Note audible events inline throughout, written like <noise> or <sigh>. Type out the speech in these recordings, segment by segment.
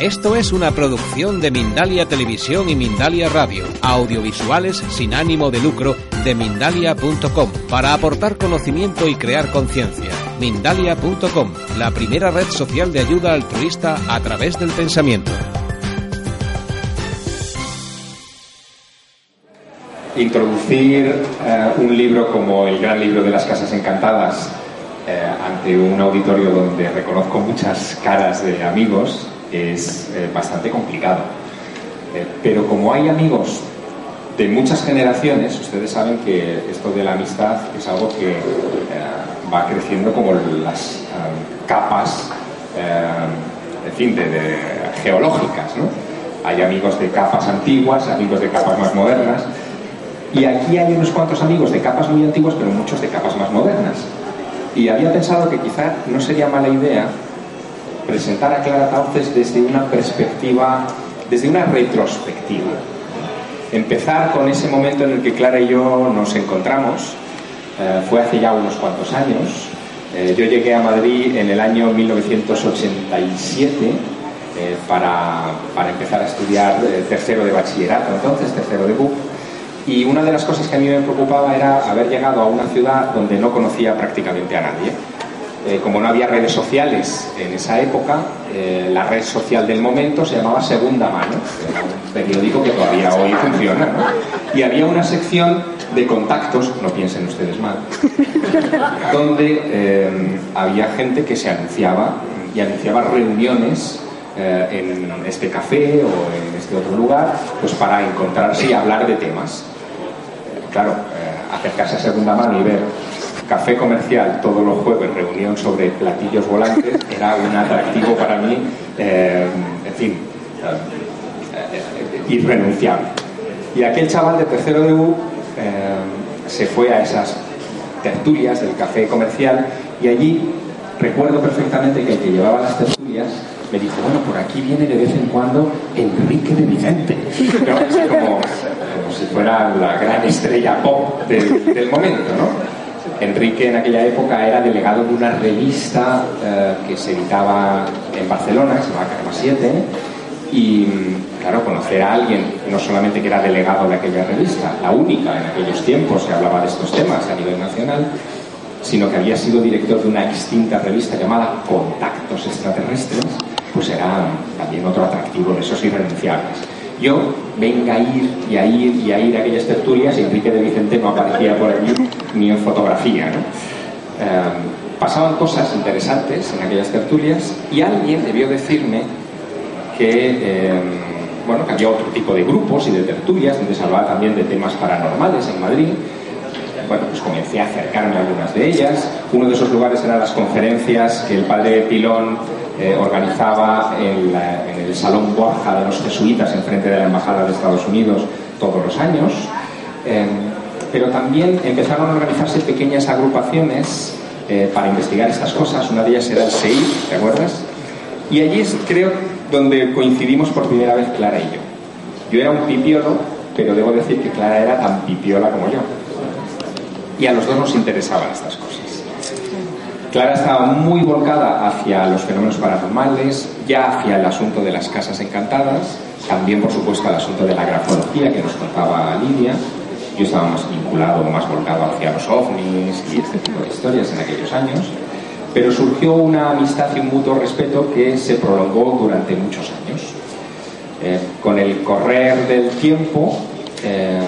Esto es una producción de Mindalia Televisión y Mindalia Radio, audiovisuales sin ánimo de lucro de mindalia.com, para aportar conocimiento y crear conciencia. Mindalia.com, la primera red social de ayuda altruista a través del pensamiento. Introducir eh, un libro como el gran libro de las casas encantadas eh, ante un auditorio donde reconozco muchas caras de amigos es eh, bastante complicado. Eh, pero como hay amigos de muchas generaciones, ustedes saben que esto de la amistad es algo que eh, va creciendo como las capas, en fin, de, geológicas, ¿no? Hay amigos de capas antiguas, amigos de capas más modernas, y aquí hay unos cuantos amigos de capas muy antiguas, pero muchos de capas más modernas. Y había pensado que quizá no sería mala idea presentar a Clara Tauces desde una perspectiva, desde una retrospectiva. Empezar con ese momento en el que Clara y yo nos encontramos, eh, fue hace ya unos cuantos años. Eh, yo llegué a Madrid en el año 1987 eh, para, para, empezar a estudiar tercero de bachillerato, entonces tercero de BUP. Y una de las cosas que a mí me preocupaba era haber llegado a una ciudad donde no conocía prácticamente a nadie eh, como no había redes sociales en esa época, eh, la red social del momento se llamaba Segunda Mano, era un periódico que todavía hoy funciona, y había una sección de contactos, no piensen ustedes mal, <laughs> donde eh, había gente que se anunciaba y anunciaba reuniones en este café o en este otro lugar, pues para encontrarse y hablar de temas. Claro, acercarse a segunda mano y ver café comercial todos los jueves, reunión sobre platillos volantes, <laughs> era un atractivo para mí, eh, en fin, eh, irrenunciable. Y aquel chaval de tercero de U eh, se fue a esas tertulias del café comercial y allí recuerdo perfectamente que el que llevaba las tertulias me dijo, bueno, por aquí viene de vez en cuando Enrique de Vicente. como, si fuera la gran estrella pop del momento, ¿no? Enrique en aquella época era delegado de una revista eh, que se editaba en Barcelona, que se llamaba Carma 7, y claro, conocer a alguien, no solamente que era delegado de aquella revista, la única en aquellos tiempos que hablaba de estos temas a nivel nacional, sino que había sido director de una extinta revista llamada Contactos Extraterrestres, pues era también otro atractivo de esos irrenunciables. Yo venga a ir y a ir y a ir a aquellas tertulias y Enrique de Vicente no aparecía por allí ni en fotografía. Em, pasaban cosas interesantes en aquellas tertulias y alguien debió decirme que, em, bueno, que había otro tipo de grupos y de tertulias donde se hablaba también de temas paranormales en Madrid. Bueno, pues comencé a acercarme a algunas de ellas. Uno de esos lugares eran las conferencias que el padre Pilón eh, organizaba en, el Salón Borja de los Jesuitas enfrente de la Embajada de Estados Unidos todos los años. Em, pero también empezaron a organizarse pequeñas agrupaciones eh, para investigar estas cosas. Una de ellas era el SEI, ¿te acuerdas? Y allí es, creo, donde coincidimos por primera vez Clara y yo. Yo era un pipiolo, pero debo decir que Clara era tan pipiola como yo. Y a los dos nos interesaban estas cosas. Clara estaba muy volcada hacia los fenómenos paranormales, ya hacia el asunto de las casas encantadas, también por supuesto al asunto de la grafología que nos contaba Lidia. Yo estaba más vinculado, más volcado hacia los ovnis y este tipo de historias en aquellos años. Pero surgió una amistad y un mutuo respeto que se prolongó durante muchos años. Eh, con el correr del tiempo, eh,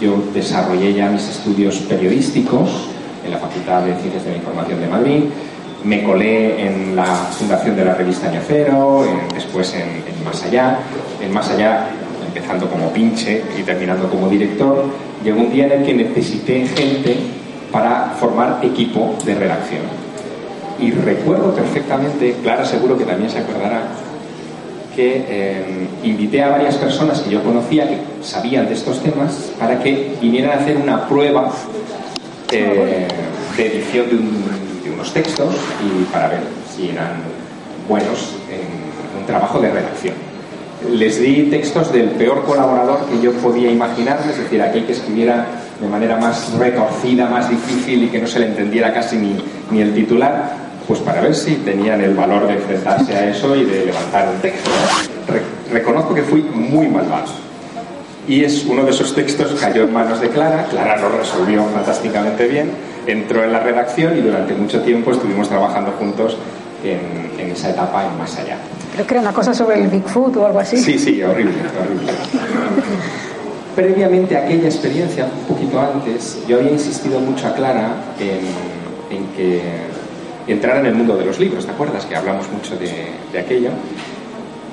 yo desarrollé ya mis estudios periodísticos en la Facultad de Ciencias de la Información de Madrid, me colé en la fundación de la revista Año Cero, después en, Más Allá, en Más Allá empezando como pinche y terminando como director, llegó un día en el que necesité gente para formar equipo de redacción. Y recuerdo perfectamente, Clara seguro que también se acordará, que eh, invité a varias personas que yo conocía que sabían de estos temas para que vinieran a hacer una prueba eh, de edición de, unos textos y para ver si eran buenos en un trabajo de redacción. Les di textos del peor colaborador que yo podía imaginarme, es decir, aquel que escribiera de manera más retorcida, más difícil y que no se le entendiera casi ni, ni el titular, pues para ver si tenían el valor de enfrentarse a eso y de levantar un texto. reconozco que fui muy malvado. Y es uno de esos textos cayó en manos de Clara, Clara lo resolvió fantásticamente bien, entró en la redacción y durante mucho tiempo estuvimos trabajando juntos en, en esa etapa y más allá. Creo que era una cosa sobre el Bigfoot o algo así. Sí, sí, horrible, horrible. <laughs> Previamente a aquella experiencia, un poquito antes, yo había insistido mucho a Clara en, en que entrar en el mundo de los libros, ¿te acuerdas? Que hablamos mucho de, aquello.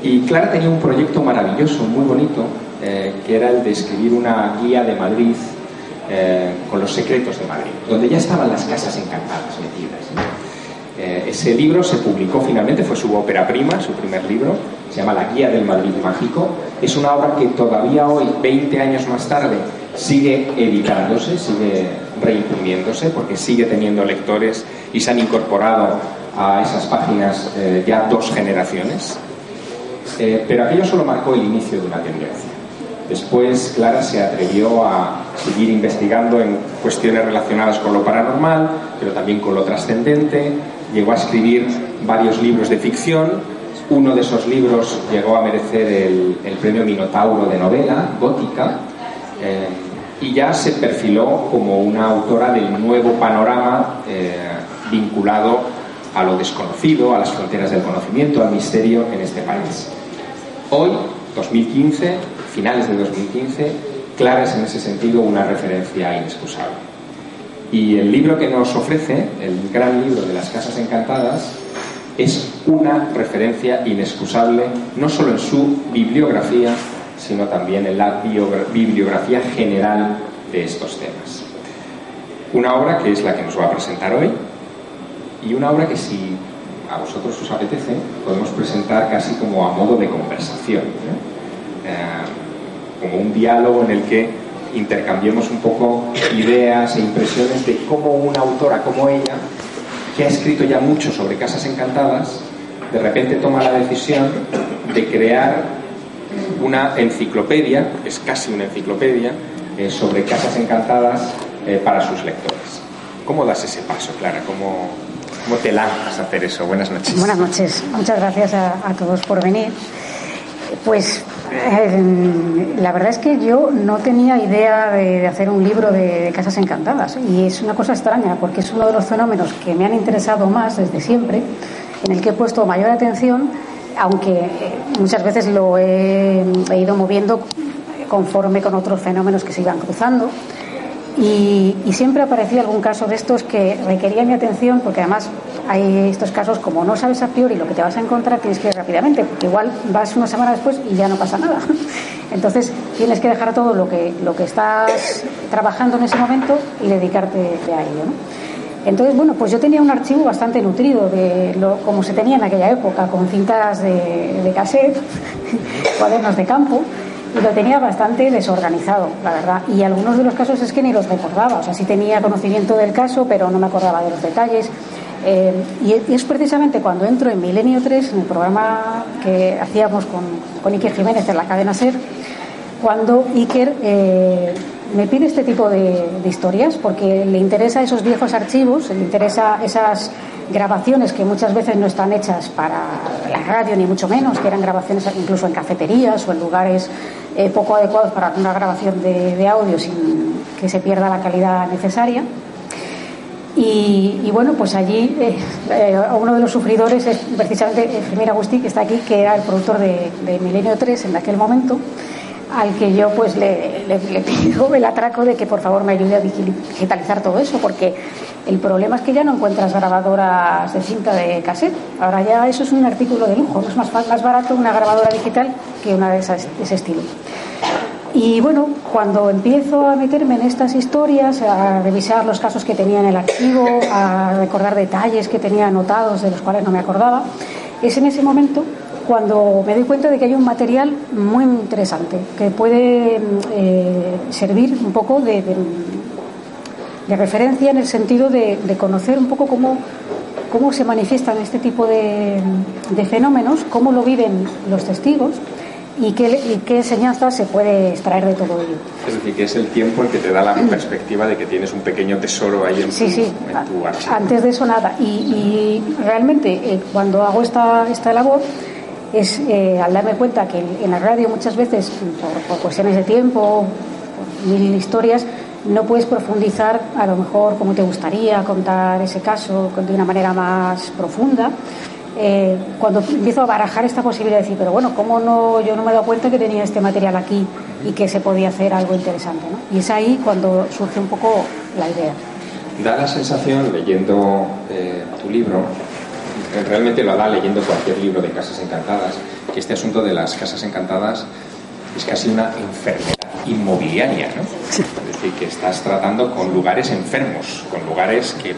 Y Clara tenía un proyecto maravilloso, muy bonito, eh, que era el de escribir una guía de Madrid eh, con los secretos de Madrid, donde ya estaban las casas encantadas metidas. Eh, ese libro se publicó finalmente, fue su ópera prima, su primer libro, se llama La Guía del Madrid Mágico. Es una obra que todavía hoy, 20 años más tarde, sigue editándose, sigue reimprimiéndose, porque sigue teniendo lectores y se han incorporado a esas páginas eh, ya dos generaciones. Eh, pero aquello solo marcó el inicio de una tendencia. Después Clara se atrevió a seguir investigando en cuestiones relacionadas con lo paranormal, pero también con lo trascendente. Llegó a escribir varios libros de ficción. Uno de esos libros llegó a merecer el, premio Minotauro de novela, gótica. Eh, y ya se perfiló como una autora del nuevo panorama vinculado a lo desconocido, a las fronteras del conocimiento, al misterio en este país. Hoy, 2015, finales de 2015, Clara es en ese sentido una referencia inexcusable. Y el libro que nos ofrece, el gran libro de las Casas Encantadas, es una referencia inexcusable no solo en su bibliografía, sino también en la bibliografía general de estos temas. Una obra que es la que nos va a presentar hoy, y una obra que si a vosotros os apetece podemos presentar casi como a modo de conversación, eh, como un diálogo en el que intercambiemos un poco ideas e impresiones de cómo una autora como ella, que ha escrito ya mucho sobre casas encantadas, de repente toma la decisión de crear una enciclopedia, es casi una enciclopedia, eh, sobre casas encantadas eh, para sus lectores. ¿Cómo das ese paso, Clara? ¿Cómo, ¿Cómo te lanzas a hacer eso? Buenas noches. Buenas noches. Muchas gracias a, todos por venir. Pues eh, la verdad es que yo no tenía idea de, hacer un libro de, casas encantadas y es una cosa extraña porque es uno de los fenómenos que me han interesado más desde siempre, en el que he puesto mayor atención, aunque eh, muchas veces lo he ido moviendo conforme con otros fenómenos que se iban cruzando. Y, siempre aparecía algún caso de estos que requería mi atención, porque además hay estos casos, como no sabes a priori lo que te vas a encontrar, tienes que ir rápidamente, porque igual vas una semana después y ya no pasa nada. <laughs> Entonces tienes que dejar todo lo que, lo que estás trabajando en ese momento y dedicarte a ello. Entonces, bueno, pues yo tenía un archivo bastante nutrido de lo, como se tenía en aquella época, con cintas de, de cassette, <laughs> cuadernos de campo y lo tenía bastante desorganizado, la verdad. Y algunos de los casos es que ni los recordaba. O sea, sí tenía conocimiento del caso, pero no me acordaba de los detalles. Eh, y es precisamente cuando entro en Milenio 3, en el programa que hacíamos con, con Iker Jiménez en la cadena SER, cuando Iker eh, me pide este tipo de, historias, porque le interesa esos viejos archivos, le interesa esas grabaciones que muchas veces no están hechas para la radio, ni mucho menos, que eran grabaciones incluso en cafeterías o en lugares eh, poco adecuados para una grabación de, audio sin que se pierda la calidad necesaria. Y, bueno, pues allí eh, eh, uno de los sufridores es precisamente Jiménez Agustí, que está aquí, que era el productor de, de Milenio 3 en aquel momento al que yo pues le, pido el atraco de que por favor me ayude a digitalizar todo eso, porque el problema es que ya no encuentras grabadoras de cinta de cassette. Ahora ya eso es un artículo de lujo, es más, más barato una grabadora digital que una de, esas, ese estilo. Y bueno, cuando empiezo a meterme en estas historias, a revisar los casos que tenía en el archivo, a recordar detalles que tenía anotados de los cuales no me acordaba, es en ese momento cuando me doy cuenta de que hay un material muy interesante que puede eh, servir un poco de, referencia en el sentido de, conocer un poco cómo, cómo se manifiestan este tipo de, fenómenos, cómo lo viven los testigos y qué, qué enseñanza se puede extraer de todo ello. Es decir, que es el tiempo el que te da la <clears throat> perspectiva de que tienes un pequeño tesoro ahí en, sí, tu, sí. En archivo. Antes de eso nada. Y, realmente eh, cuando hago esta, esta labor es eh, al darme cuenta que en la radio muchas veces, por, cuestiones de tiempo, por mil historias, no puedes profundizar a lo mejor como te gustaría contar ese caso de una manera más profunda. Eh, cuando empiezo a barajar esta posibilidad de decir, pero bueno, ¿cómo no, yo no me he dado cuenta que tenía este material aquí y que se podía hacer algo interesante? ¿no? Y es ahí cuando surge un poco la idea. Da la sensación, leyendo eh, tu libro, realmente lo da leyendo cualquier libro de casas encantadas, que este asunto de las casas encantadas es casi una enfermedad inmobiliaria, ¿no? Es decir, que estás tratando con lugares enfermos, con lugares que,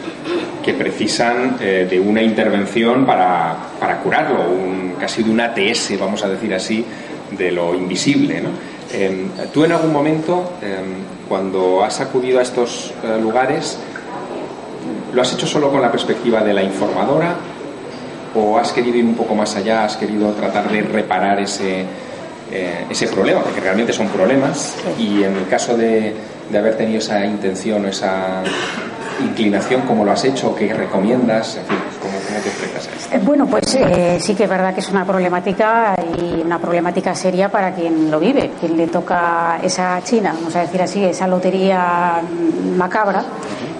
que precisan eh, de una intervención para, para curarlo, un, casi de un ATS, vamos a decir así, de lo invisible, ¿no? Em, tú en algún momento, em, cuando has acudido a estos eh, lugares, ¿lo has hecho solo con la perspectiva de la informadora o has querido ir un poco más allá, has querido tratar de reparar ese, eh, ese problema, porque realmente son problemas y en el caso de, de haber tenido esa intención o esa inclinación, ¿cómo lo has hecho? ¿Qué recomiendas? En fin, ¿cómo, te enfrentas a esto? Eh, bueno, pues eh, sí que es verdad que es una problemática y una problemática seria para quien lo vive, quien le toca esa China, vamos a decir así, esa lotería macabra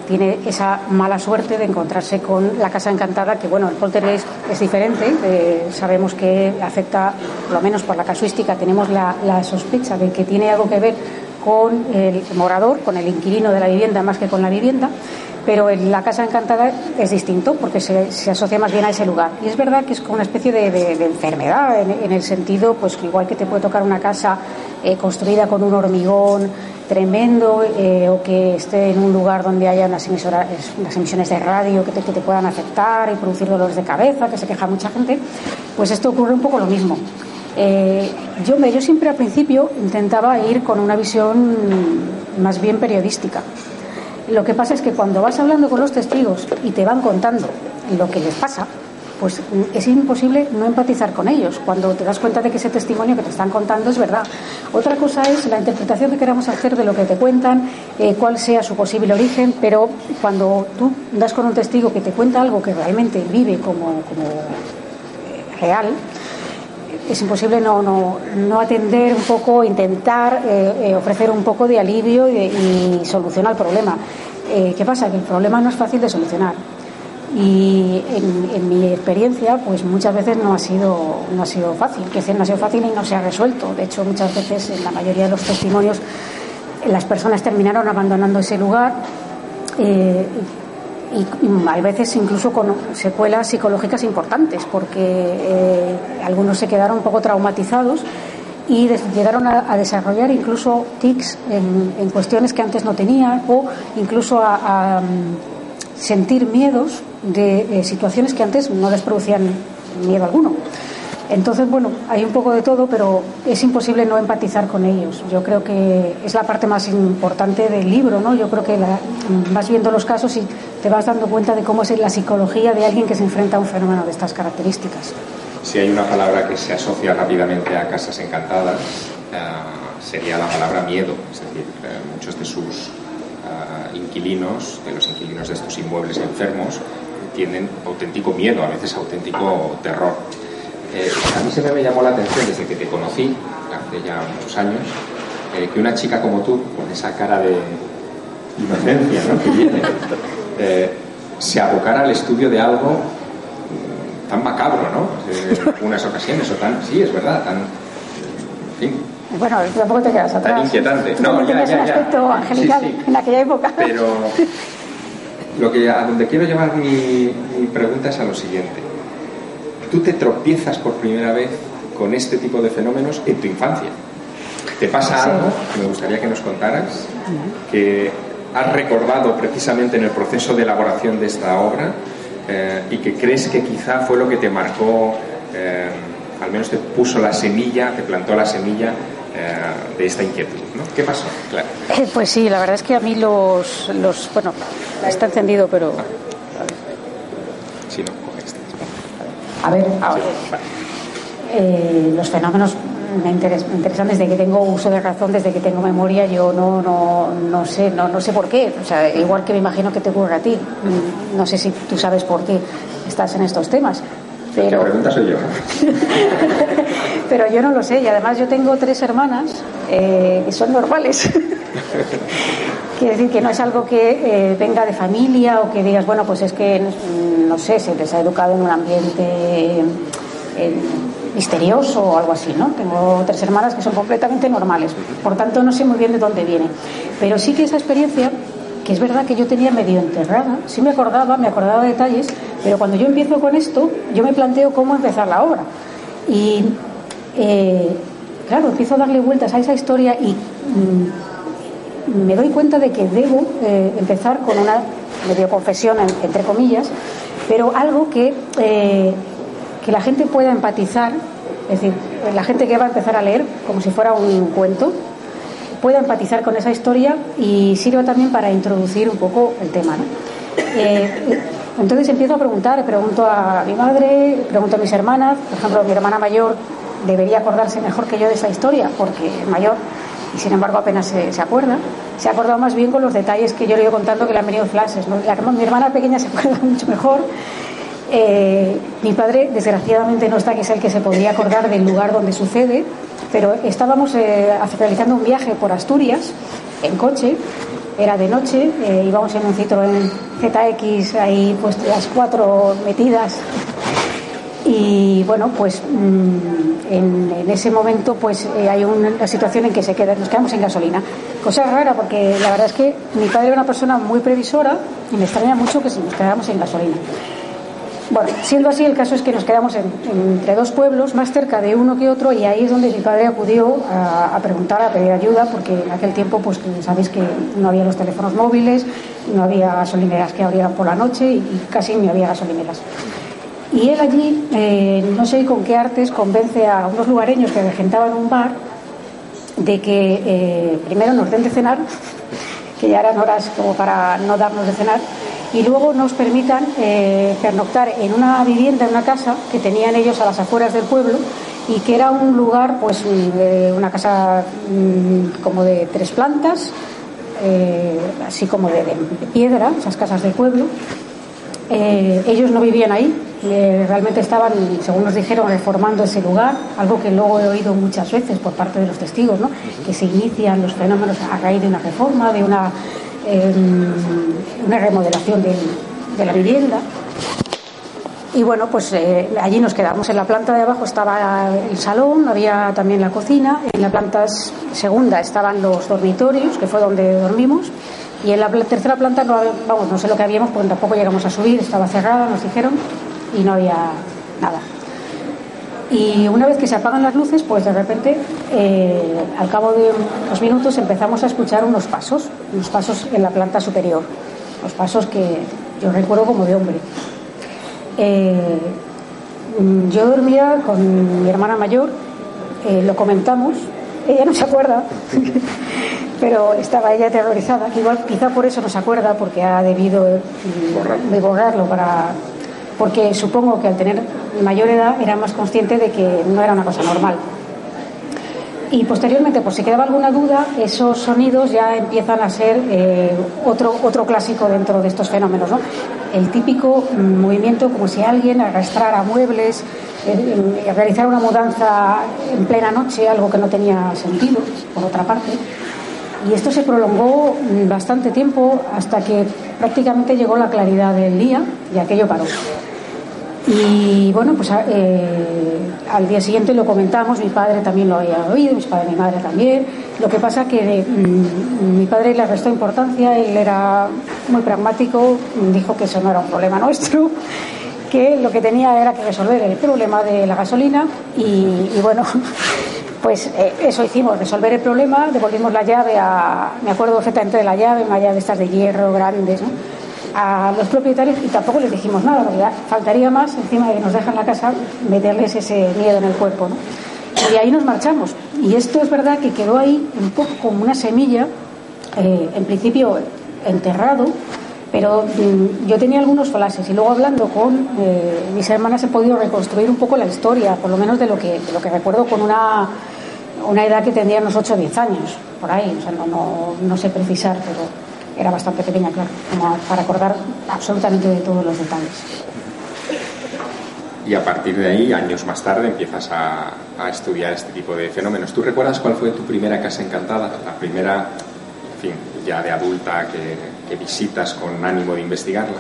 tiene esa mala suerte de encontrarse con la casa encantada, que bueno, el poltergeist es diferente, eh, sabemos que afecta, por lo menos por la casuística, tenemos la, sospecha de que tiene algo que ver con el morador, con el inquilino de la vivienda más que con la vivienda, pero en la casa encantada es distinto porque se, asocia más bien a ese lugar. Y es verdad que es como una especie de, enfermedad, en, el sentido, pues igual que te puede tocar una casa eh, construida con un hormigón tremendo eh, o que esté en un lugar donde haya unas, emisoras, unas emisiones de radio que te, que puedan afectar y producir dolores de cabeza, que se queja mucha gente, pues esto ocurre un poco lo mismo. Eh, yo, yo siempre al principio intentaba ir con una visión más bien periodística. Lo que pasa es que cuando vas hablando con los testigos y te van contando lo que les pasa, pues es imposible no empatizar con ellos cuando te das cuenta de que ese testimonio que te están contando es verdad. Otra cosa es la interpretación que queramos hacer de lo que te cuentan, eh, cuál sea su posible origen, pero cuando tú das con un testigo que te cuenta algo que realmente vive como, eh, real, es imposible no, no, atender un poco, intentar eh, ofrecer un poco de alivio y, y solución al problema. ¿Qué pasa? Que el problema no es fácil de solucionar y en, mi experiencia pues muchas veces no ha sido no ha sido fácil que no ha sido fácil y no se ha resuelto de hecho muchas veces en la mayoría de los testimonios las personas terminaron abandonando ese lugar eh, y, a veces incluso con secuelas psicológicas importantes porque eh, algunos se quedaron un poco traumatizados y llegaron a, desarrollar incluso tics en, cuestiones que antes no tenían o incluso a, a sentir miedos de eh, situaciones que antes no les producían miedo alguno. Entonces, bueno, hay un poco de todo, pero es imposible no empatizar con ellos. Yo creo que es la parte más importante del libro, ¿no? Yo creo que vas viendo los casos y te vas dando cuenta de cómo es la psicología de alguien que se enfrenta a un fenómeno de estas características. Si hay una palabra que se asocia rápidamente a casas encantadas, eh, sería la palabra miedo. Es decir, eh, muchos de sus inquilinos, de los inquilinos de estos inmuebles enfermos, tienen auténtico miedo, a veces auténtico terror. Eh, a mí se me llamó la atención desde que te conocí, hace ya muchos años, eh, que una chica como tú, con esa cara de inocencia ¿no? que tiene, <laughs> eh, se abocara al estudio de algo tan macabro, ¿no? En algunas ocasiones, o tan, sí, es verdad, tan, en fin, bueno, tampoco te quedas atrás. Tan inquietante. no, ya, ya, un aspecto angelical en aquella época. Pero <laughs> lo que, a donde quiero llevar mi, pregunta es a lo siguiente. ¿Tú te tropiezas por primera vez con este tipo de fenómenos en tu infancia? ¿Te pasa algo que me gustaría que nos contaras? Que has recordado precisamente en el proceso de elaboración de esta obra eh, y que crees que quizá fue lo que te marcó, eh, al menos te puso la semilla, te plantó la semilla eh, de esta inquietud. ¿no? ¿Qué pasó? Claro. pues sí, la verdad es que a mí los, los bueno, está encendido, pero... Sí, no. A ver, ahora. los fenómenos me, interesan desde que tengo uso de razón, desde que tengo memoria, yo no, no, no sé, no, no sé por qué. O sea, igual que me imagino que te ocurre a ti. Mm, no sé si tú sabes por qué estás en estos temas. Pero... La pregunta soy yo. <laughs> pero yo no lo sé. Y además yo tengo tres hermanas eh, que son normales. <laughs> Quiere decir que no es algo que eh, venga de familia o que digas, bueno, pues es que, mm, no sé, se les ha educado en un ambiente misterioso o algo así, ¿no? Tengo tres hermanas que son completamente normales, por tanto no sé muy bien de dónde viene. Pero sí que esa experiencia, que es verdad que yo tenía medio enterrada, sí me acordaba, me acordaba de detalles, pero cuando yo empiezo con esto, yo me planteo cómo empezar la obra. Y eh, claro, empiezo a darle vueltas a esa historia y mm, me doy cuenta de que debo eh, empezar con una medio confesión, entre comillas, pero algo que eh, que la gente pueda empatizar, es decir, la gente que va a empezar a leer como si fuera un cuento, pueda empatizar con esa historia y sirva también para introducir un poco el tema. Eh, entonces empiezo a preguntar, pregunto a mi madre, pregunto a mis hermanas, por ejemplo, mi hermana mayor debería acordarse mejor que yo de esa historia, porque mayor y sin embargo apenas se, acuerda. Se ha acordado más bien con los detalles que yo le he ido contando que le han venido flashes. mi hermana pequeña se <laughs> acuerda mucho mejor eh, mi padre, desgraciadamente, no está, que es el que se podría acordar del lugar donde sucede, pero estábamos eh, realizando un viaje por Asturias en coche, era de noche, eh, íbamos en un Citroën ZX, ahí pues las cuatro metidas. Y bueno, pues mm, en, ese momento pues hay una situación en que se queda, nos quedamos sin gasolina. Cosa rara porque la verdad es que mi padre era una persona muy previsora y me extraña mucho que nos quedáramos sin gasolina. Bueno, siendo así, el caso es que nos quedamos entre dos pueblos, más cerca de uno que otro, y ahí es donde mi padre acudió a, preguntar, a pedir ayuda, porque en aquel tiempo, pues sabéis que no había los teléfonos móviles, no había gasolineras que abrieran por la noche y, casi ni había gasolineras. Y él allí, eh, no sé con qué artes, convence a unos lugareños que regentaban un bar de que eh, primero nos den de cenar, <laughs> que ya eran horas como para no darnos de cenar, y luego nos permitan eh, pernoctar en una vivienda, en una casa que tenían ellos a las afueras del pueblo y que era un lugar, pues una casa mm, como de tres plantas, eh, así como de, piedra, esas casas del pueblo. Eh, ellos no vivían ahí, realmente estaban, según nos dijeron, reformando ese lugar, algo que luego he oído muchas veces por parte de los testigos, ¿no? que se inician los fenómenos a raíz de una reforma, de una una remodelación de, la vivienda. Y bueno, pues eh, allí nos quedamos. En la planta de abajo estaba el salón, había también la cocina. En la planta segunda estaban los dormitorios, que fue donde dormimos. Y en la tercera planta, no, vamos, no sé lo que habíamos, porque tampoco llegamos a subir, estaba cerrada, nos dijeron, y no había nada. Y una vez que se apagan las luces, pues de repente, eh, al cabo de unos minutos, empezamos a escuchar unos pasos, unos pasos en la planta superior, los pasos que yo recuerdo como de hombre. Eh, yo dormía con mi hermana mayor, eh, lo comentamos, <laughs> ella no se acuerda, <laughs> pero estaba ella aterrorizada, igual quizá por eso no se acuerda, porque ha debido de borrarlo para porque supongo que al tener mayor edad era más consciente de que no era una cosa normal. Y posteriormente, por si quedaba alguna duda, esos sonidos ya empiezan a ser eh, otro, otro clásico dentro de estos fenómenos. ¿no? El típico movimiento como si alguien arrastrara muebles, eh, eh, realizara una mudanza en plena noche, algo que no tenía sentido, por otra parte. Y esto se prolongó bastante tiempo hasta que prácticamente llegó la claridad del día y aquello paró. Y bueno, pues eh, al día siguiente lo comentamos, mi padre también lo había oído, mi padre y mi madre también. Lo que pasa que mm, mi padre le restó importancia, él era muy pragmático, dijo que eso no era un problema nuestro, <laughs> que lo que tenía era que resolver el problema de la gasolina y, bueno, <laughs> Pues eh, eso hicimos, resolver el problema, devolvimos la llave a, me acuerdo perfectamente de la llave, una llave estas de hierro grandes, ¿no? A los propietarios y tampoco les dijimos nada, porque faltaría más, encima de que nos dejan la casa, meterles ese miedo en el cuerpo. ¿no? Y ahí nos marchamos. Y esto es verdad que quedó ahí un poco como una semilla, eh, en principio enterrado, pero mm, yo tenía algunos flashes y luego hablando con eh, mis hermanas he podido reconstruir un poco la historia, por lo menos de lo que, lo que recuerdo con una, una edad que tendría unos 8 o 10 años, por ahí, o sea, no, no, no sé precisar, pero era bastante pequeña, claro, como para acordar absolutamente de todos los detalles. Y a partir de ahí, años más tarde, empiezas a, a estudiar este tipo de fenómenos. ¿Tú recuerdas cuál fue tu primera casa encantada? La primera, en fin, ya de adulta que, que visitas con ánimo de investigarla.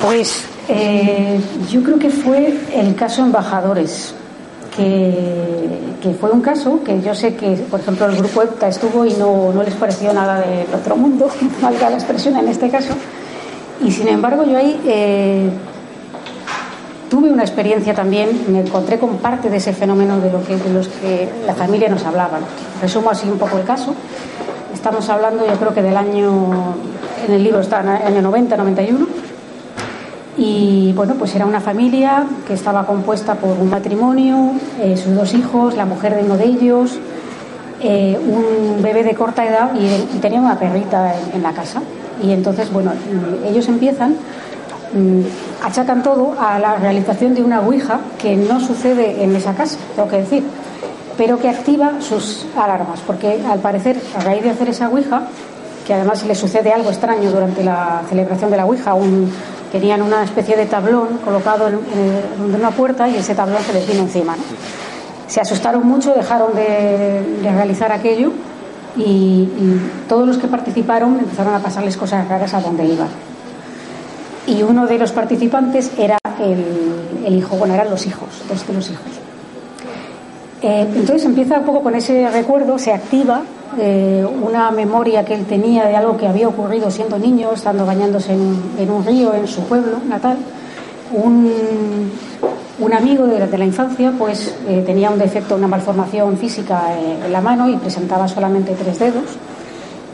Pues eh, yo creo que fue el caso Embajadores, que, fue un caso que yo sé que, por ejemplo, el grupo EPTA estuvo y no, no les pareció nada del otro mundo, <laughs> valga la expresión en este caso, y sin embargo yo ahí eh, tuve una experiencia también, me encontré con parte de ese fenómeno de, lo que, de los que la familia nos hablaba. Resumo así un poco el caso. Estamos hablando, yo creo que del año, en el libro está en el año 90, 91 y bueno, pues era una familia que estaba compuesta por un matrimonio, eh, sus dos hijos, la mujer de uno de ellos, eh, un bebé de corta edad y, y tenía una perrita en, la casa. Y entonces, bueno, ellos empiezan, mmm, achacan todo a la realización de una ouija que no sucede en esa casa, tengo que decir, pero que activa sus alarmas, porque al parecer, a raíz de hacer esa ouija, que además le sucede algo extraño durante la celebración de la ouija, un tenían una especie de tablón colocado en, en, en una puerta y ese tablón se les vino encima. Se asustaron mucho, dejaron de, realizar aquello y, todos los que participaron empezaron a pasarles cosas raras a donde iban. Y uno de los participantes era el, el hijo, bueno, eran los hijos, dos de los hijos. Eh, entonces empieza un poco con ese recuerdo, se activa eh, una memoria que él tenía de algo que había ocurrido siendo niño, estando bañándose en en un río en su pueblo natal. Un, un amigo de la, de la, infancia pues eh, tenía un defecto, una malformación física eh, en la mano y presentaba solamente tres dedos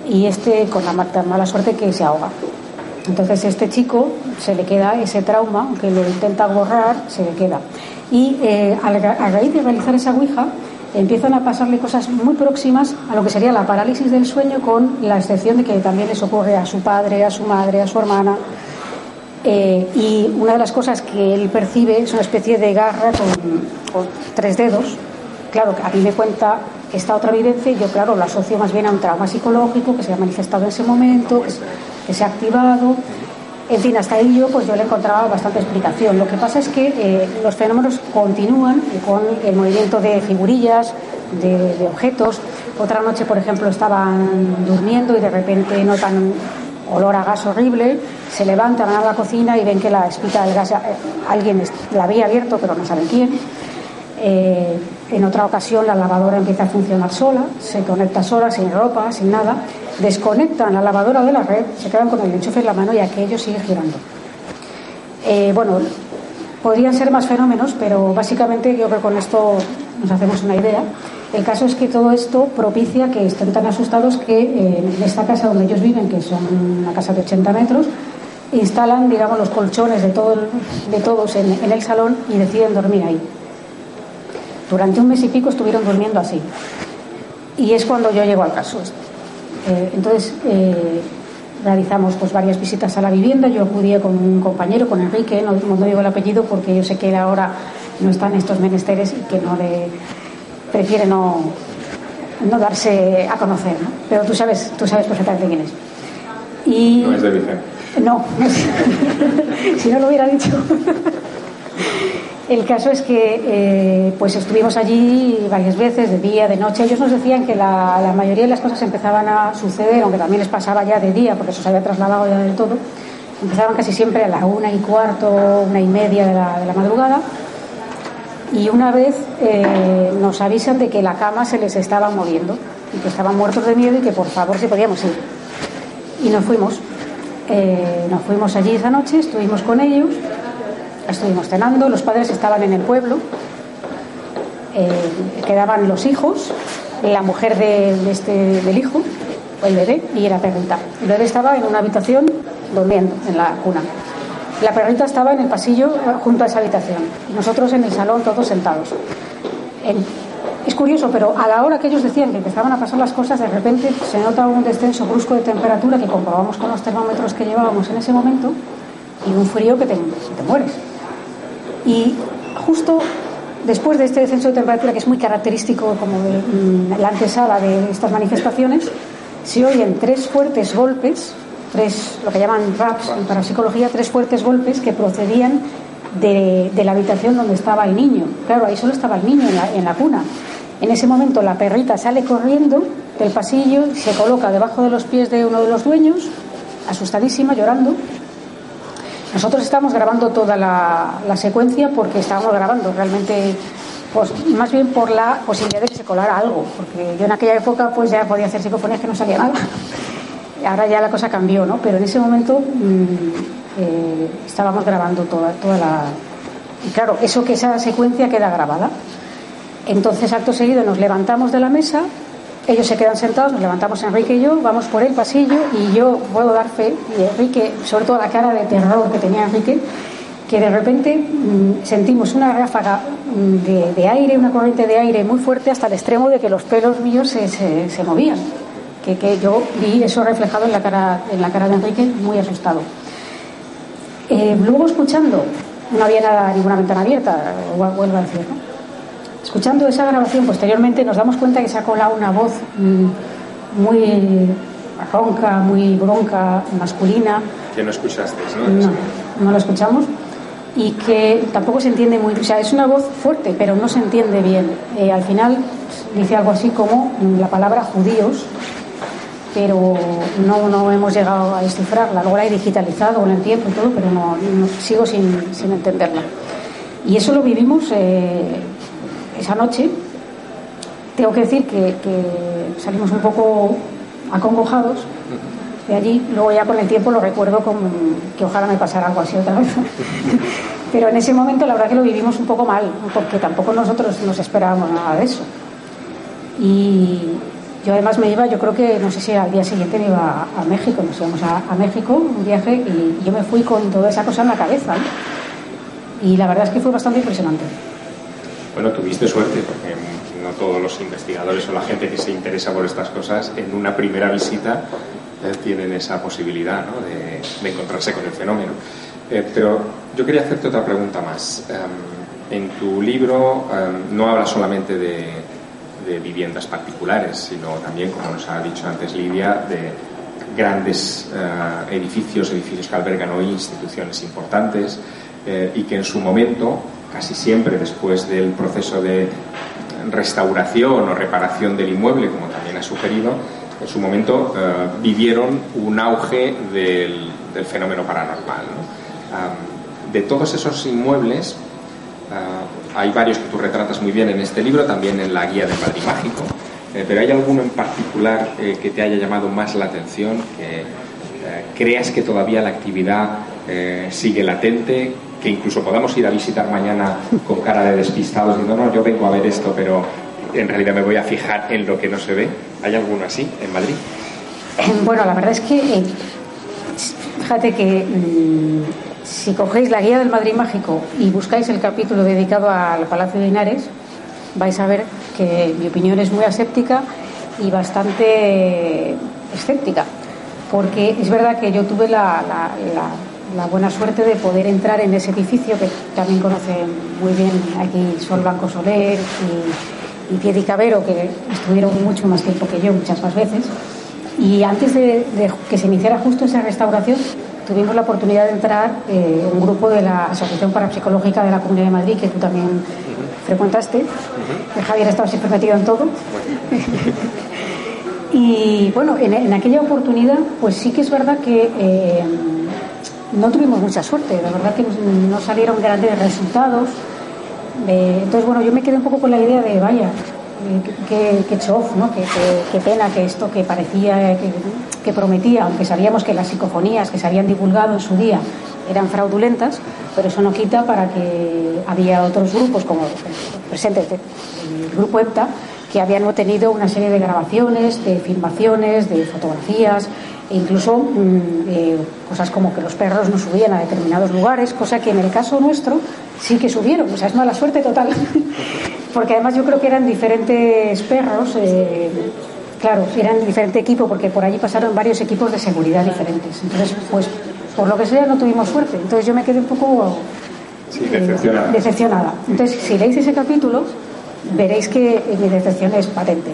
y este con la mala suerte que se ahoga. Entonces este chico se le queda ese trauma, aunque lo intenta borrar, se le queda. Y eh, a, a raíz de realizar esa ouija, empiezan a pasarle cosas muy próximas a lo que sería la parálisis del sueño, con la excepción de que también les ocurre a su padre, a su madre, a su hermana. Eh, y una de las cosas que él percibe es una especie de garra con, tres dedos. Claro, a mí me cuenta esta otra vivencia y yo, claro, lo asocio más bien a un trauma psicológico que se ha manifestado en ese momento, que se ha activado. En fin, hasta ahí yo, pues yo le encontraba bastante explicación. Lo que pasa es que eh, los fenómenos continúan con el movimiento de figurillas, de, objetos. Otra noche, por ejemplo, estaban durmiendo y de repente notan olor a gas horrible, se levantan a la cocina y ven que la espita del gas, eh, alguien la había abierto, pero no saben quién. Eh, en otra ocasión la lavadora empieza a funcionar sola, se conecta sola, sin ropa, sin nada desconectan la lavadora de la red, se quedan con el enchufe en la mano y aquello sigue girando. Eh, bueno, podrían ser más fenómenos, pero básicamente yo creo que con esto nos hacemos una idea. El caso es que todo esto propicia que estén tan asustados que eh, en esta casa donde ellos viven, que son una casa de 80 metros, instalan, digamos, los colchones de, todo, de todos en, en el salón y deciden dormir ahí. Durante un mes y pico estuvieron durmiendo así. Y es cuando yo llego al caso. Eh, entonces eh, realizamos pues varias visitas a la vivienda. Yo acudí con un compañero, con Enrique, no, no digo el apellido porque yo sé que él ahora no está en estos menesteres y que no le prefiere no, no darse a conocer, ¿no? Pero tú sabes, tú sabes perfectamente quién es. Y... No es de Vicente. No, <laughs> si no lo hubiera dicho. <laughs> El caso es que eh, pues estuvimos allí varias veces, de día, de noche. Ellos nos decían que la, mayoría de las cosas empezaban a suceder, aunque también les pasaba ya de día, porque eso se había trasladado ya del todo. Empezaban casi siempre a la una y cuarto, una y media de la, de la madrugada. Y una vez eh, nos avisan de que la cama se les estaba moviendo y que estaban muertos de miedo y que por favor si podíamos ir. Y nos fuimos. Eh, nos fuimos allí esa noche, estuvimos con ellos estuvimos cenando, los padres estaban en el pueblo quedaban los hijos, la mujer de, este, del hijo, el bebé y la perrita. El bebé estaba en una habitación durmiendo en la cuna. La perrita estaba en el pasillo junto a esa habitación y nosotros en el salón todos sentados. es curioso, pero a la hora que ellos decían que empezaban a pasar las cosas, de repente se nota un descenso brusco de temperatura que comprobamos con los termómetros que llevábamos en ese momento y un frío que te, te mueres. Y justo después de este descenso de temperatura, que es muy característico como de mm, la antesala de estas manifestaciones, se oyen tres fuertes golpes tres, lo que llaman raps en parapsicología, tres fuertes golpes que procedían de, la habitación donde estaba el niño. Claro, ahí solo estaba el niño en la, cuna. En ese momento la perrita sale corriendo del pasillo, se coloca debajo de los pies de uno de los dueños, asustadísima, llorando. Nosotros estamos grabando toda la, secuencia porque estábamos grabando realmente, pues, más bien por la posibilidad de que se colara algo, porque yo en aquella época pues ya podía hacer psicofonías que no salía nada ahora ya la cosa cambió, ¿no? Pero en ese momento mm, eh, estábamos grabando toda, toda la... Y claro, eso que esa secuencia queda grabada. Entonces, acto seguido, nos levantamos de la mesa, ellos se quedan sentados, nos levantamos Enrique y yo, vamos por el pasillo y yo puedo dar fe, y Enrique, sobre todo la cara de terror que tenía Enrique, que de repente mm, sentimos una ráfaga mm, de, aire, una corriente de aire muy fuerte hasta el extremo de que los pelos míos se, movían que, yo vi eso reflejado en la cara, en la cara de Enrique, muy asustado. Eh, luego escuchando, no había nada, ninguna ventana abierta, vuelvo a decir, Escuchando esa grabación posteriormente nos damos cuenta que se ha colado una voz mm, muy ronca, muy bronca, masculina. Que no escuchaste, ¿no? No, no lo escuchamos y que tampoco se entiende muy, o sea, es una voz fuerte, pero no se entiende bien. Eh, al final dice algo así como la palabra judíos, pero no, no hemos llegado a descifrarla. Luego la he digitalizado con el tiempo y todo, pero no, sigo sin, sin, entenderla. Y eso lo vivimos eh, esa noche. Tengo que decir que, salimos un poco acongojados de allí. Luego ya con el tiempo lo recuerdo como que ojalá me pasara algo así otra vez. <laughs> pero en ese momento la verdad que lo vivimos un poco mal, porque tampoco nosotros nos esperábamos nada de eso. Y, yo además me iba, yo creo que, no sé si al día siguiente me iba a, México, nos íbamos a, México, un viaje, y yo me fui con toda esa cosa en la cabeza. Y la verdad es que fue bastante impresionante. Bueno, tuviste suerte, porque no todos los investigadores o la gente que se interesa por estas cosas, en una primera visita eh, tienen esa posibilidad de, encontrarse con el fenómeno. Eh, pero yo quería hacerte otra pregunta más. Em, en tu libro em, no hablas solamente de, viviendas particulares, sino también, como nos ha dicho antes Lidia, de grandes eh, edificios, edificios que albergan hoy instituciones importantes y que en su momento, casi siempre después del proceso de restauración o reparación del inmueble, como también ha sugerido, en su momento eh, vivieron un auge del, fenómeno paranormal. de todos esos inmuebles, hay varios que tú retratas muy bien en este libro, también en la guía del Madrid Mágico, eh, pero ¿hay alguno en particular eh, que te haya llamado más la atención, que eh, creas que todavía la actividad sigue latente, que incluso podamos ir a visitar mañana con cara de despistados diciendo, no, yo vengo a ver esto, pero en realidad me voy a fijar en lo que no se ve? ¿Hay alguno así en Madrid? Bueno, la verdad es que, fíjate que... Mm, si cogéis la guía del Madrid Mágico y buscáis el capítulo dedicado al Palacio de Linares, vais a ver que mi opinión es muy aséptica y bastante escéptica, porque es verdad que yo tuve la, buena suerte de poder entrar en ese edificio que también conocen muy bien aquí Sol Blanco Soler y, y Piedi Cabero, que estuvieron mucho más tiempo que yo, muchas más veces. Y antes de que se iniciara justo esa restauración, tuvimos la oportunidad de entrar eh, un grupo de la Asociación Parapsicológica de la Comunidad de Madrid, que tú también frecuentaste. Javier estaba siempre metido en todo. <laughs> y bueno, en, aquella oportunidad, pues sí que es verdad que eh, no tuvimos mucha suerte. La verdad que no salieron grandes resultados. Eh, entonces, bueno, yo me quedé un poco con la idea de, vaya, qué, qué, chof, ¿no? Qué, pena que esto que parecía, que, prometía, aunque sabíamos que las psicofonías que se habían divulgado en su día eran fraudulentas, pero eso no quita para que había otros grupos, como presente el grupo EPTA, que habían obtenido una serie de grabaciones, de filmaciones, de fotografías, e incluso mm, eh, cosas como que los perros no subían a determinados lugares, cosa que en el caso nuestro sí que subieron, o sea, es mala suerte total, <laughs> porque además yo creo que eran diferentes perros, eh, claro, eran diferente equipo, porque por allí pasaron varios equipos de seguridad diferentes, entonces, pues, por lo que sea, no tuvimos suerte, entonces yo me quedé un poco eh, decepcionada. Entonces, si leéis ese capítulo, veréis que mi decepción es patente.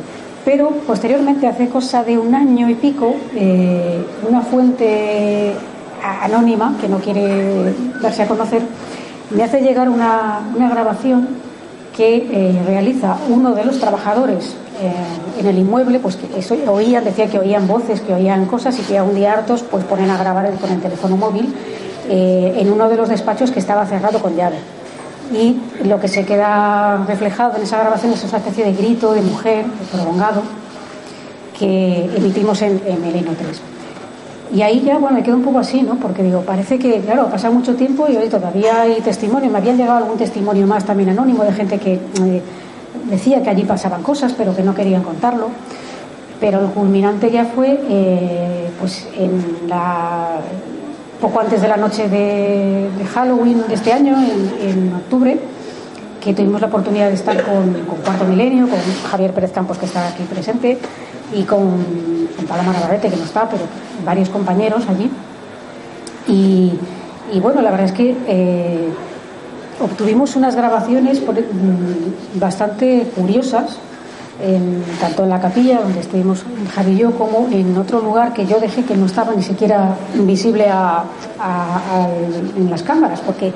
Pero posteriormente, hace cosa de un año y pico, eh, una fuente anónima que no quiere darse a conocer me hace llegar una, grabación que eh, realiza uno de los trabajadores eh, en el inmueble, pues que oían, decía que oían voces, que oían cosas y que a un día hartos pues ponen a grabar con el teléfono móvil en uno de los despachos que estaba cerrado con llave y lo que se queda reflejado en esa grabación es esa especie de grito de mujer prolongado que emitimos en, en el 3. Y ahí ya, bueno, me quedo un poco así, ¿no? Porque digo, parece que, claro, ha pasado mucho tiempo y hoy todavía hay testimonio. Me habían llegado algún testimonio más también anónimo de gente que eh, decía que allí pasaban cosas, pero que no querían contarlo. Pero el culminante ya fue, eh, pues, en la poco antes de la noche de, Halloween de este año, en, octubre, que tuvimos la oportunidad de estar con, Cuarto Milenio, con Javier Pérez Campos, que está aquí presente, y con, Paloma Navarrete, que no está, pero varios compañeros allí. Y, bueno, la verdad es que eh, obtuvimos unas grabaciones mm, bastante curiosas tanto en la capilla donde estuvimos Javi y yo como en otro lugar que yo dejé que no estaba ni siquiera visible en las cámaras porque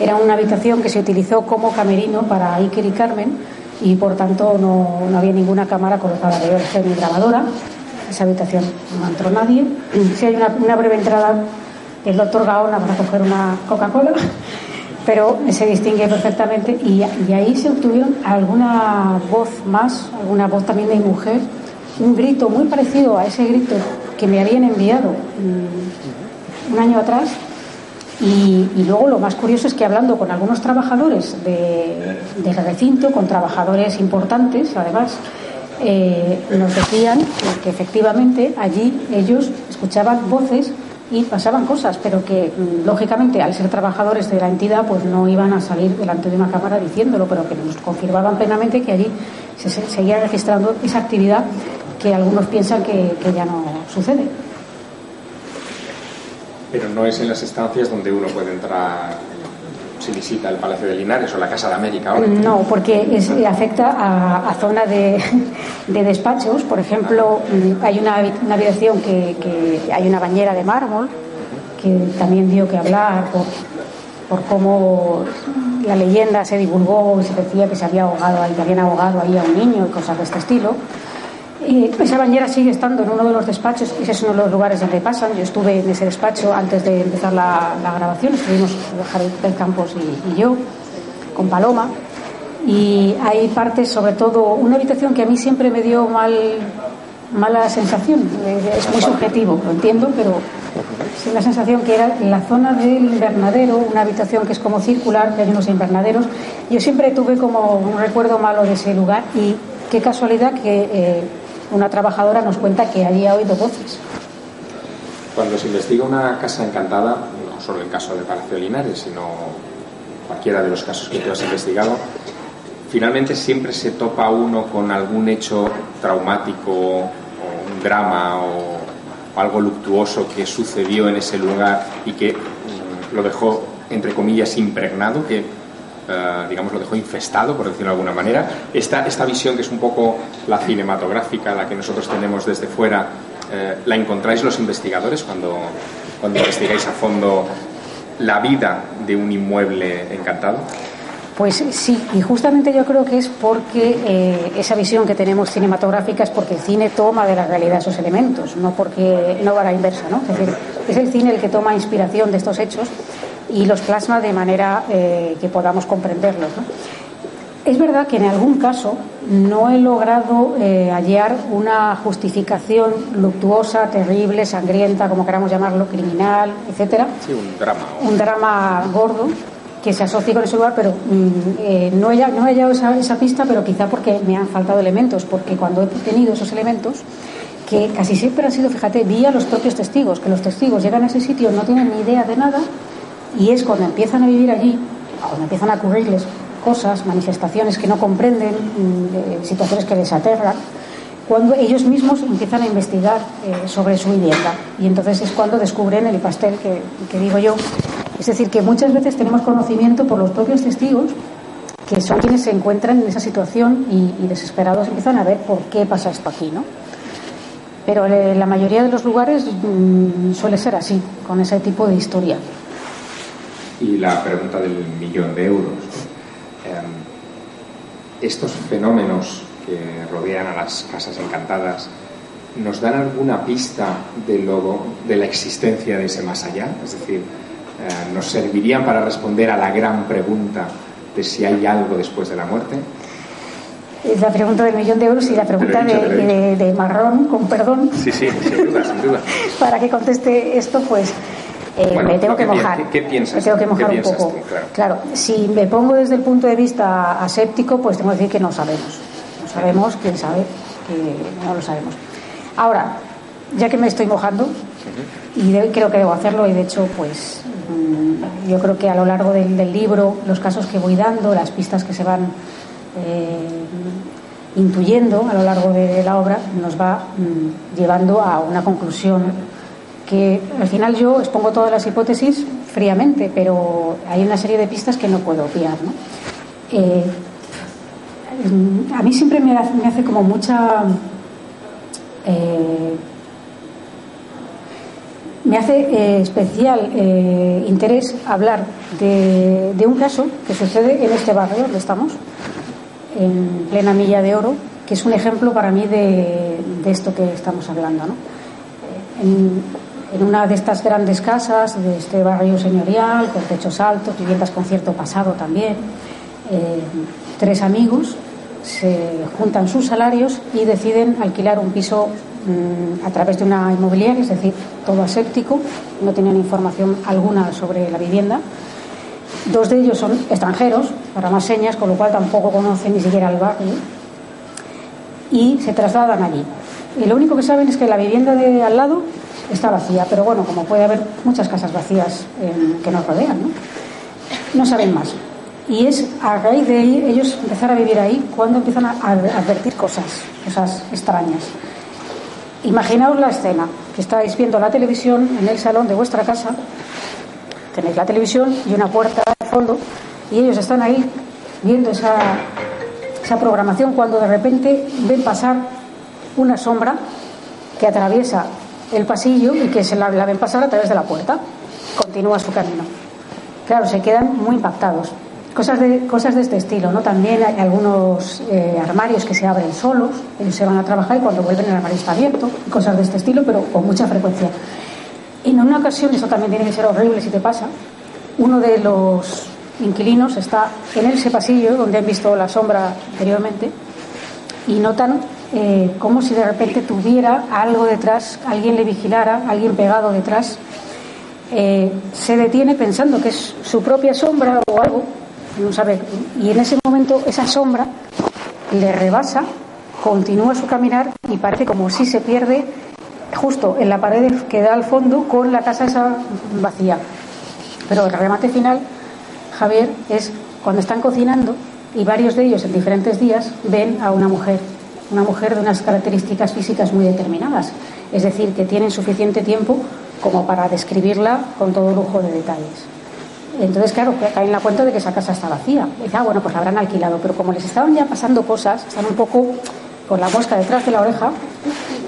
era una habitación que se utilizó como camerino para Iker y Carmen y por tanto no, había ninguna cámara colocada. De ni grabadora. Esa habitación no entró nadie. <clears throat> Si hay una, una breve entrada el doctor Gaona para coger una Coca-Cola pero se distingue perfectamente y, ahí se obtuvieron alguna voz más, alguna voz también de mujer, un grito muy parecido a ese grito que me habían enviado mm, un año atrás. Y, luego lo más curioso es que hablando con algunos trabajadores de, del recinto, con trabajadores importantes además, eh, nos decían que efectivamente allí ellos escuchaban voces y pasaban cosas, pero que mm, lógicamente al ser trabajadores de la entidad pues no iban a salir delante de una cámara diciéndolo, pero que nos confirmaban plenamente que allí se seguía registrando esa actividad que algunos piensan que, ya no sucede. Pero no es en las estancias donde uno puede entrar si visita el Palacio de Linares o la Casa de América ahora. No, porque afecta a, a zona de, <laughs> despachos. Por ejemplo, mm, hay una, habitación que, hay una bañera de mármol que también dio que hablar por, por cómo la leyenda se divulgó y se decía que se había ahogado ahí, que habían ahogado ahí a un niño y cosas de este estilo. Y esa bañera sigue estando en uno de los despachos, ese es uno de los lugares donde pasan. Yo estuve en ese despacho antes de empezar la, grabación, estuvimos Javier Campos y, yo, con Paloma. Y hay partes, sobre todo, una habitación que a mí siempre me dio mal, mala sensación. Es muy subjetivo, lo entiendo, pero es la sensación que era la zona del invernadero, una habitación que es como circular, que hay unos invernaderos. Yo siempre tuve como un recuerdo malo de ese lugar y qué casualidad que. Eh, una trabajadora nos cuenta que había oído voces. Cuando se investiga una casa encantada, no solo el caso de Palacio Linares, sino cualquiera de los casos que tú has investigado, finalmente siempre se topa uno con algún hecho traumático o un drama o, algo luctuoso que sucedió en ese lugar y que mm, lo dejó, entre comillas, impregnado, que eh, digamos, lo dejó infestado, por decirlo de alguna manera. Esta, esta visión, que es un poco la cinematográfica, la que nosotros tenemos desde fuera, eh, ¿la encontráis los investigadores cuando, cuando investigáis a fondo la vida de un inmueble encantado? Pues sí, y justamente yo creo que es porque eh, esa visión que tenemos cinematográfica es porque el cine toma de la realidad esos elementos, no porque no va la inversa, ¿no? Es decir, es el cine el que toma inspiración de estos hechos y los plasma de manera eh, que podamos comprenderlos. Es verdad que en algún caso no he logrado eh, hallar una justificación luctuosa, terrible, sangrienta, como queramos llamarlo, criminal, etcétera. Sí, un drama. Un drama gordo que se asocie con ese lugar, pero mm, eh, no, he, no he hallado esa, esa pista, pero quizá porque me han faltado elementos, porque cuando he tenido esos elementos, que casi siempre han sido, fíjate, vía los propios testigos, que los testigos llegan a ese sitio, no tienen ni idea de nada, y es cuando empiezan a vivir allí, cuando empiezan a ocurrirles cosas, manifestaciones que no comprenden, mm, eh, situaciones que les aterran, cuando ellos mismos empiezan a investigar eh, sobre su vivienda. Y entonces es cuando descubren el pastel que, digo yo. Es decir, que muchas veces tenemos conocimiento por los propios testigos, que son quienes se encuentran en esa situación y, desesperados empiezan a ver por qué pasa esto aquí, ¿no? Pero en la mayoría de los lugares mmm, suele ser así, con ese tipo de historia. Y la pregunta del millón de euros. Eh, estos fenómenos que rodean a las casas encantadas, ¿nos dan alguna pista de, lo, de la existencia de ese más allá? Es decir, eh, ¿nos servirían para responder a la gran pregunta de si hay algo después de la muerte? la pregunta del millón de euros y la pregunta de, de, de, marrón, con perdón. Sí, sí, sin duda, sin duda. <laughs> Para que conteste esto, pues eh, bueno, me tengo que mojar. ¿Qué, qué piensas? Me tengo que mojar un poco. Tú, claro. claro. si me pongo desde el punto de vista aséptico, pues tengo que decir que no sabemos. No sabemos, quién sabe, que no lo sabemos. Ahora, ya que me estoy mojando, y de, creo que debo hacerlo, y de hecho, pues mmm, yo creo que a lo largo del, del libro, los casos que voy dando, las pistas que se van eh, intuyendo a lo largo de la obra nos va mmm, llevando a una conclusión que al final yo expongo todas las hipótesis fríamente, pero hay una serie de pistas que no puedo obviar. ¿no? Eh, a mí siempre me hace, como mucha... Eh, me hace eh, especial interés hablar de, de, un caso que sucede en este barrio donde estamos, en plena milla de oro, que es un ejemplo para mí de, de esto que estamos hablando. ¿no? En, una de estas grandes casas de este barrio señorial, con techos altos, viviendas con cierto pasado también, eh, tres amigos se juntan sus salarios y deciden alquilar un piso mmm, a través de una inmobiliaria, es decir, todo aséptico, no tenían información alguna sobre la vivienda. Dos de ellos son extranjeros, para más señas, con lo cual tampoco conocen ni siquiera el barrio, y se trasladan allí. Y lo único que saben es que la vivienda de al lado está vacía, pero bueno, como puede haber muchas casas vacías eh, que nos rodean, ¿no? No saben más. Y es a raíz de ellos empezar a vivir ahí cuando empiezan a advertir cosas, cosas extrañas. Imaginaos la escena, que estáis viendo la televisión en el salón de vuestra casa, tenéis la televisión y una puerta de fondo, y ellos están ahí viendo esa, esa programación cuando de repente ven pasar una sombra que atraviesa el pasillo y que se la, ven pasar a través de la puerta. Continúa su camino. Claro, se quedan muy impactados. Cosas de, cosas de este estilo, ¿no? También hay algunos eh, armarios que se abren solos, ellos se van a trabajar y cuando vuelven el armario está abierto, cosas de este estilo, pero con mucha frecuencia. En una ocasión, eso también tiene que ser horrible si te pasa, uno de los inquilinos está en ese pasillo donde han visto la sombra anteriormente y notan eh, como si de repente tuviera algo detrás, alguien le vigilara, alguien pegado detrás. Eh, se detiene pensando que es su propia sombra o algo, no sabe, y en ese momento esa sombra le rebasa, continúa su caminar y parece como si se pierde justo en la pared que da al fondo con la casa esa vacía. Pero el remate final, Javier, es cuando están cocinando y varios de ellos en diferentes días ven a una mujer una mujer de unas características físicas muy determinadas, es decir, que tienen suficiente tiempo como para describirla con todo lujo de detalles. Entonces, claro, caen en la cuenta de que esa casa está vacía. Y ah, bueno, pues la habrán alquilado. Pero como les estaban ya pasando cosas, están un poco con la mosca detrás de la oreja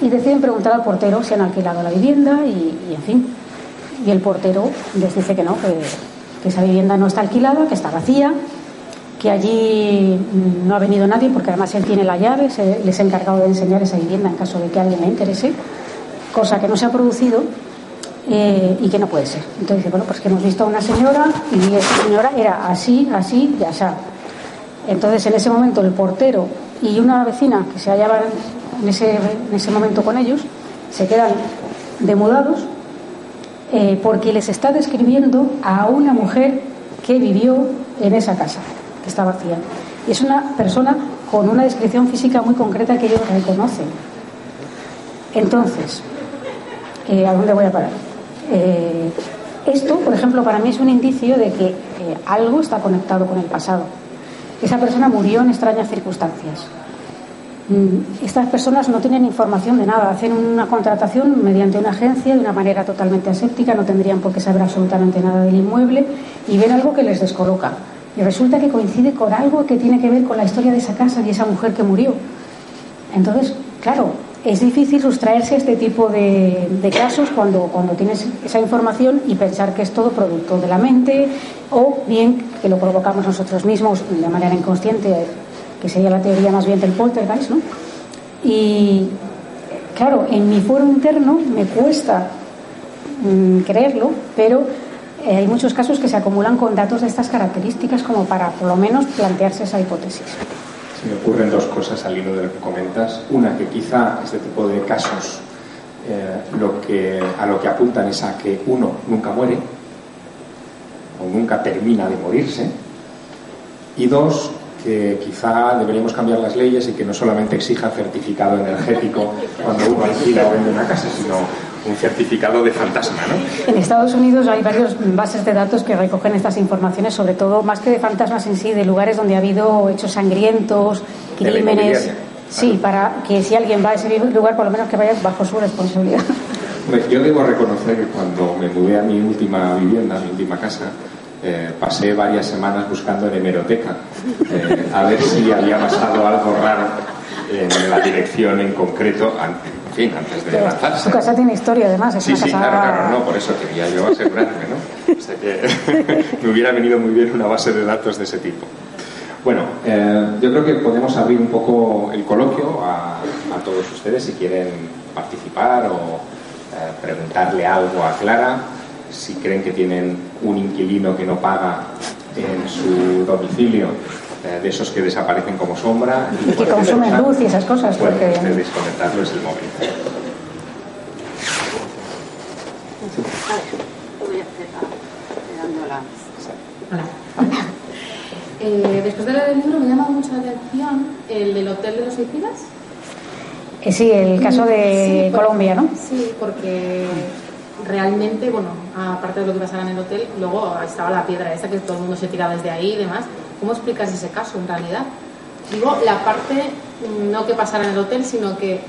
y deciden preguntar al portero si han alquilado la vivienda y, en fin. Y el portero les dice que no, que esa vivienda no está alquilada, que está vacía, que allí no ha venido nadie porque además él tiene la llave, se, les ha encargado de enseñar esa vivienda en caso de que alguien le interese, cosa que no se ha producido eh, y que no puede ser. Entonces dice, bueno, pues que hemos visto a una señora y esa señora era así, así y así. Entonces en ese momento el portero y una vecina que se hallaba en ese, en ese momento con ellos se quedan demudados eh, porque les está describiendo a una mujer que vivió en esa casa, está vacía. Y es una persona con una descripción física muy concreta que ellos reconocen. Entonces, eh, ¿a dónde voy a parar? Eh, esto, por ejemplo, para mí es un indicio de que algo está conectado con el pasado. Esa persona murió en extrañas circunstancias. Mm, estas personas no tienen información de nada, hacen una contratación mediante una agencia de una manera totalmente aséptica, no tendrían por qué saber absolutamente nada del inmueble y ven algo que les descoloca. Y resulta que coincide con algo que tiene que ver con la historia de esa casa y esa mujer que murió. Entonces, claro, es difícil sustraerse a este tipo de, casos cuando, cuando tienes esa información y pensar que es todo producto de la mente o bien que lo provocamos nosotros mismos de manera inconsciente que sería la teoría más bien del poltergeist, ¿no? Y claro, en mi foro interno me cuesta mm, creerlo, pero hay muchos casos que se acumulan con datos de estas características como para por lo menos plantearse esa hipótesis. Se me ocurren dos cosas al hilo de lo que comentas. Una, que quizá este tipo de casos eh, a lo que apuntan es a que uno nunca muere o nunca termina de morirse. Y dos, que quizá deberíamos cambiar las leyes y que no solamente exija certificado energético cuando uno alquila o vende una casa, sino un certificado de fantasma. ¿no? En Estados Unidos hay varias bases de datos que recogen estas informaciones, sobre todo más que de fantasmas en sí, de lugares donde ha habido hechos sangrientos, crímenes. Sí, para que si alguien va a ese lugar, por lo menos que vaya bajo su responsabilidad. Yo debo reconocer que cuando me mudé a mi última vivienda, a mi última casa, eh, pasé varias semanas buscando en hemeroteca eh, a ver si había pasado algo raro en la dirección en concreto, fin, antes de lanzarse. Su casa tiene historia, además. Es sí, una sí, casa... claro, claro, no, por eso quería yo asegurarme, ¿no? O sea que <laughs> me hubiera venido muy bien una base de datos de ese tipo. Bueno, eh, yo creo que podemos abrir un poco el coloquio a, a todos ustedes si quieren participar o preguntarle algo a Clara si creen que tienen un inquilino que no paga en su domicilio, eh, de esos que desaparecen como sombra. Y, que consumen luz y esas cosas. Pueden porque... desconectarlo, es el momento. Hola. Eh, después de leer el libro me llama mucho la atención el del Hotel de los Suicidas. Eh, sí, el caso de Sí, Colombia, ¿no? Sí, porque realmente, bueno, aparte de lo que pasaba en el hotel, luego estaba la piedra esa que todo el mundo se tira desde ahí y demás. ¿Cómo explicas ese caso en realidad? Digo, la parte no que pasara en el hotel, sino que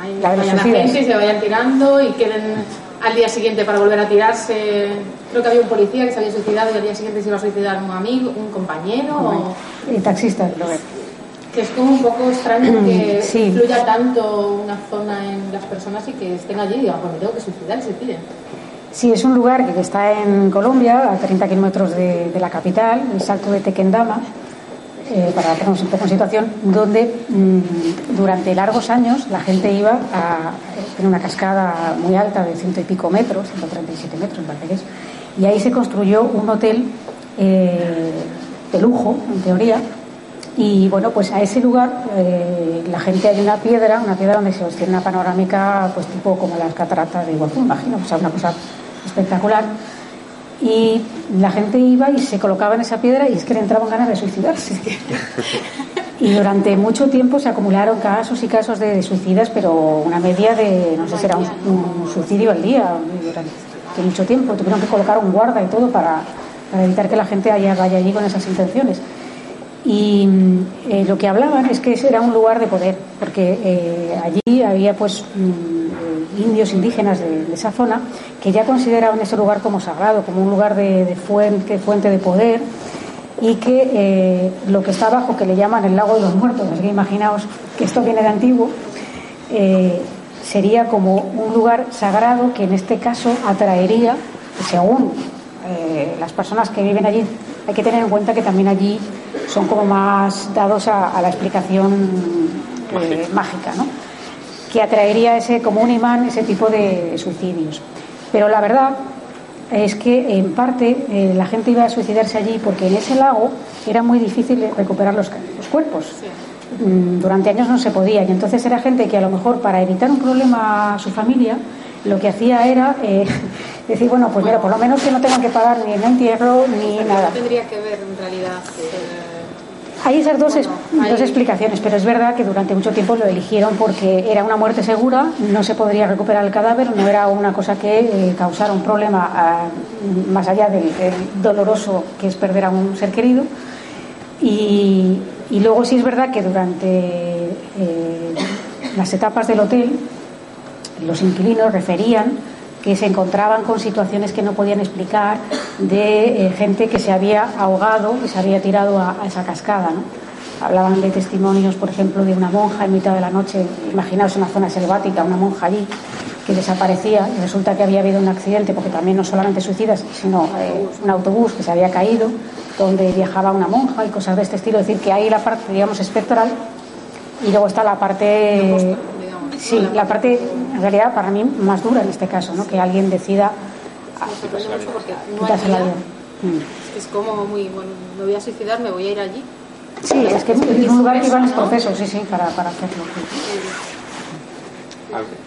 hay, La vayan la gente y se vayan tirando y queden al día siguiente para volver a tirarse. Creo que había un policía que se había suicidado y al día siguiente se iba a suicidar un amigo, un compañero. o- El taxista, que. que es como un poco extraño que <clears throat> Sí. influya tanto una zona en las personas y que estén allí y digan, me tengo que suicidar y se tiren. Sí, es un lugar que está en Colombia, a 30 kilómetros de, la capital, el Salto de Tequendama, eh, para ponernos un poco en situación, donde mm, durante largos años la gente iba a tener una cascada muy alta de ciento y pico metros, 137 metros, me es, y ahí se construyó un hotel eh, de lujo, en teoría, y bueno, pues a ese lugar eh, la gente hay una piedra, una piedra donde se obtiene una panorámica, pues tipo como las cataratas de Iguazú, imagino, o sea, una cosa espectacular. Y la gente iba y se colocaba en esa piedra y es que le entraban ganas de suicidarse. <laughs> Y durante mucho tiempo se acumularon casos y casos de suicidas, pero una media de, no sé si era un, suicidio al día, durante mucho tiempo. Tuvieron que colocar un guarda y todo para, para evitar que la gente vaya allí con esas intenciones. Y eh, lo que hablaban es que ese era un lugar de poder, porque eh, allí había pues mm, indios indígenas de, esa zona que ya consideraban ese lugar como sagrado, como un lugar de, fuente, fuente de poder y que eh, lo que está abajo, que le llaman el lago de los muertos, así que imaginaos que esto viene de antiguo, sería como un lugar sagrado que en este caso atraería, según las personas que viven allí, hay que tener en cuenta que también allí son como más dados a, a la explicación eh, mágica, ¿no? que atraería ese como un imán ese tipo de suicidios. Pero la verdad es que en parte eh, la gente iba a suicidarse allí porque en ese lago era muy difícil recuperar los, los cuerpos. mm, durante años no se podía. Y entonces era gente que a lo mejor para evitar un problema a su familia, lo que hacía era eh, decir, bueno, pues mira, por lo menos que no tengan que pagar ni el entierro ni nada. tendría que ver en realidad? Hay esas dos, dos explicaciones, pero es verdad que durante mucho tiempo lo eligieron porque era una muerte segura, no se podría recuperar el cadáver, no era una cosa que eh, causara un problema ah, más allá del, doloroso que es perder a un ser querido. Y, luego sí es verdad que durante eh, las etapas del hotel los inquilinos referían que se encontraban con situaciones que no podían explicar de eh, gente que se había ahogado y se había tirado a, esa cascada. Hablaban de testimonios, por ejemplo, de una monja en mitad de la noche, imaginaos una zona selvática, una monja allí que desaparecía y resulta que había habido un accidente, porque también no solamente suicidas, sino eh, un autobús que se había caído, donde viajaba una monja y cosas de este estilo. Es decir, que hay la parte, digamos, espectral y luego está la parte Sí, la parte, en realidad, para mí, más dura en este caso, ¿no? Que alguien decida quitarse la vida. Es como muy, bueno, me voy a suicidar, me voy a ir allí. Sí, es que es un lugar que en los procesos, sí, sí, para, para hacerlo.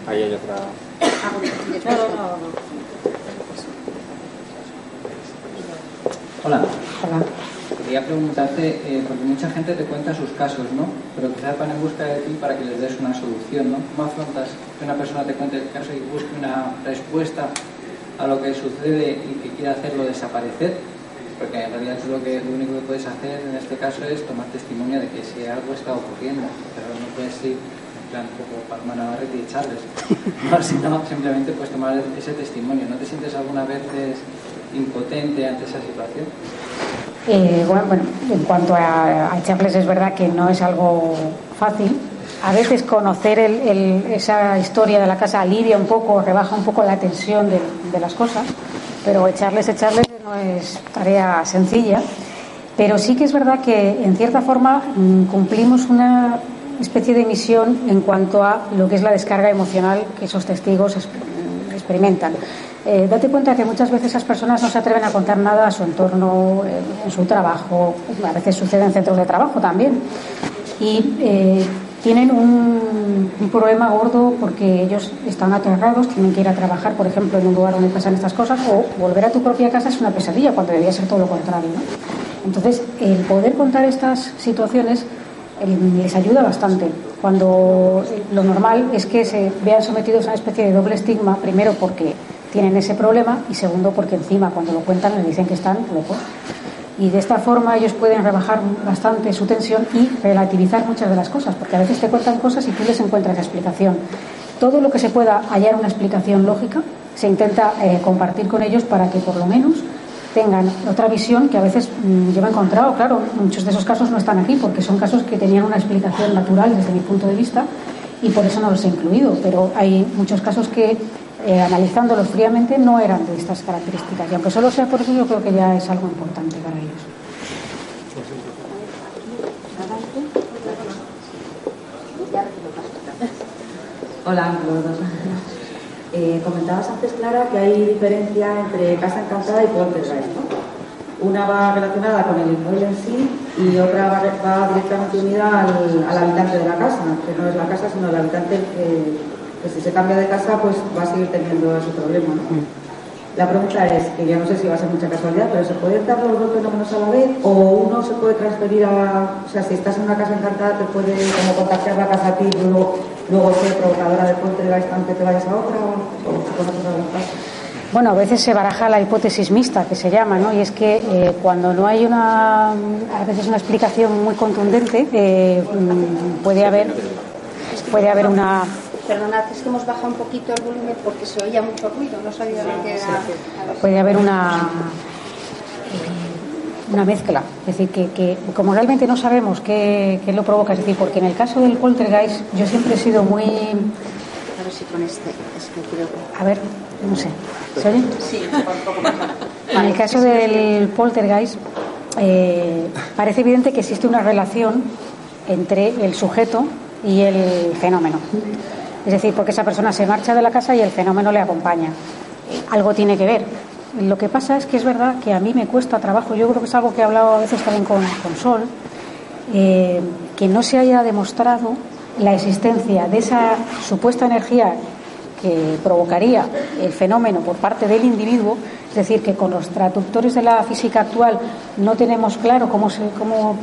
Ahí hay otra. Hola. Hola quería preguntarte, eh, porque mucha gente te cuenta sus casos, ¿no? Pero quizás van en busca de ti para que les des una solución, ¿no? ¿Cómo afrontas que una persona te cuente el caso y busque una respuesta a lo que sucede y que quiera hacerlo desaparecer? Porque en realidad es lo, que, lo único que puedes hacer en este caso es tomar testimonio de que si algo está ocurriendo, pero no puedes ir en plan un poco Palma Navarrete y echarles, <laughs> no, sino simplemente pues tomar ese testimonio. ¿No te sientes alguna vez impotente ante esa situación? Eh, bueno, en cuanto a, echarles es verdad que no es algo fácil. A veces conocer esa historia de la casa alivia un poco, rebaja un poco la tensión de, las cosas, pero echarles, echarles no es tarea sencilla. Pero sí que es verdad que en cierta forma mm, cumplimos una especie de misión en cuanto a lo que es la descarga emocional que esos testigos experimentan. Eh, date cuenta que muchas veces esas personas no se atreven a contar nada a su entorno, eh, en su trabajo, a veces sucede en centros de trabajo también. Y eh, tienen un, problema gordo porque ellos están aterrados, tienen que ir a trabajar, por ejemplo, en un lugar donde pasan estas cosas, o volver a tu propia casa es una pesadilla, cuando debería ser todo lo contrario. Entonces, el poder contar estas situaciones les ayuda bastante. Cuando lo normal es que se vean sometidos a una especie de doble estigma, primero porque tienen ese problema y segundo porque encima cuando lo cuentan les dicen que están locos. Y de esta forma ellos pueden rebajar bastante su tensión y relativizar muchas de las cosas, porque a veces te cuentan cosas y tú les encuentras explicación. Todo lo que se pueda hallar una explicación lógica se intenta eh, compartir con ellos para que por lo menos tengan otra visión que a veces yo me he encontrado, claro, muchos de esos casos no están aquí porque son casos que tenían una explicación natural desde mi punto de vista y por eso no los he incluido, pero hay muchos casos que eh, analizándolos fríamente, no eran de estas características. Y aunque solo sea por eso, yo creo que ya es algo importante para ellos. Hola, eh, comentabas antes, Clara, que hay diferencia entre casa encantada y poltergeist, ¿no? Una va relacionada con el inmueble en sí y otra va, directamente unida al, habitante de la casa, que no es la casa, sino el habitante que que si se cambia de casa, pues va a seguir teniendo ese problema. Mm. La pregunta es, que ya no sé si va a ser mucha casualidad, pero ¿se pueden dar los dos fenómenos a la vez? ¿O uno se puede transferir a... O sea, si estás en una casa encantada, te puede como contagiar la casa a ti y luego, luego ser provocadora de poltergeist aunque te vayas a otra? ¿O Bueno, a veces se baraja la hipótesis mixta, que se llama, ¿no? Y es que eh, cuando no hay una, a veces una explicación muy contundente, eh, mm, puede haber, puede haber una Perdonad, es que hemos bajado un poquito el volumen porque se oía mucho ruido, no sabía lo que era. Puede haber una una mezcla, es decir, que, como realmente no sabemos qué, lo provoca, es decir, porque en el caso del poltergeist yo siempre he sido muy... A ver si con este, es que creo A ver, no sé, ¿se oye? Sí, un poco más. En el caso del poltergeist eh, parece evidente que existe una relación entre el sujeto y el fenómeno. Es decir, porque esa persona se marcha de la casa y el fenómeno le acompaña. Algo tiene que ver. Lo que pasa es que es verdad que a mí me cuesta trabajo, yo creo que es algo que he hablado a veces también con, Sol, eh, que no se haya demostrado la existencia de esa supuesta energía que provocaría el fenómeno por parte del individuo, es decir, que con los traductores de la física actual no tenemos claro cómo, cómo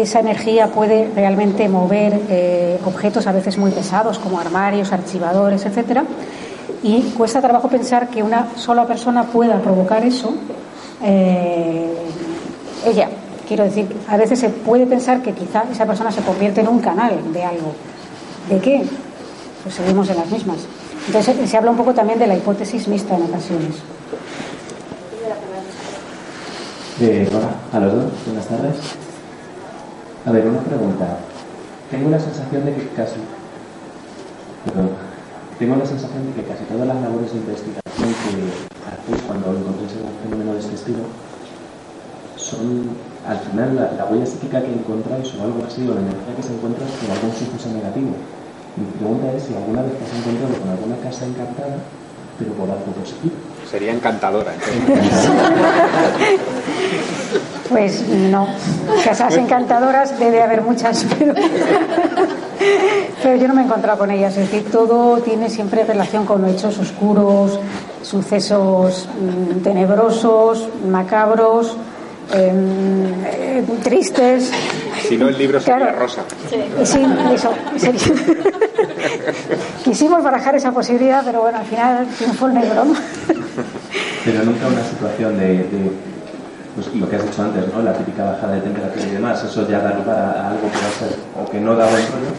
esa energía puede realmente mover eh, objetos a veces muy pesados como armarios, archivadores, etcétera, y cuesta trabajo pensar que una sola persona pueda provocar eso. Eh, ella, quiero decir, a veces se puede pensar que quizá esa persona se convierte en un canal de algo. ¿De qué? Pues seguimos en las mismas. Entonces se habla un poco también de la hipótesis mixta en ocasiones. A los dos, buenas tardes. A ver, una pregunta. Tengo la sensación de que casi. Tengo la sensación de que casi todas las labores de investigación que hacéis cuando encontréis un fenómeno de este estilo son, al final, la, huella psíquica que encontráis o algo así, o la energía que se encuentra con algún suceso negativo. Mi pregunta es si alguna vez te has encontrado con alguna casa encantada, pero por algo positivo. Sería encantadora. <laughs> pues no. Casas encantadoras debe haber muchas, <laughs> pero, yo no me he encontrado con ellas. Es decir, todo tiene siempre relación con hechos oscuros, sucesos mm, tenebrosos, macabros. Em, eh, tristes. Si no, el libro sería rosa. Sí, eso. <laughs> Quisimos barajar esa posibilidad, pero bueno, al final triunfó el negro. Pero nunca una situación de, pues, lo que has dicho antes, ¿no? La típica bajada de temperatura y demás, eso ya da lugar a, algo que va a ser o que no da buen rollo,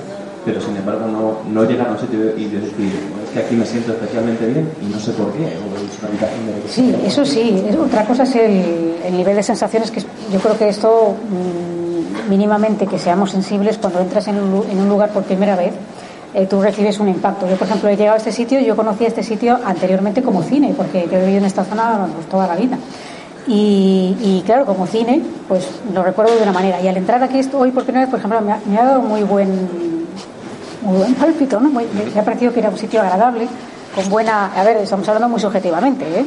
pero sin embargo no, no llegar a un sitio y decir, es que aquí me siento especialmente bien y no sé por qué, o es una habitación de... Sí, eso sí. Otra cosa es el, el nivel de sensaciones que yo creo que esto mm, mínimamente que seamos sensibles cuando entras en un, en un lugar por primera vez eh, tú recibes un impacto. Yo, por ejemplo, he llegado a este sitio y yo conocí este sitio anteriormente como cine, porque yo he vivido en esta zona toda la vida. Y, claro, como cine, pues lo recuerdo de una manera. Y al entrar aquí hoy por primera vez, por ejemplo, me ha, dado muy buen, muy buen pálpito, ¿no? me, ha parecido que era un sitio agradable, con buena, a ver, estamos hablando muy subjetivamente, ¿eh?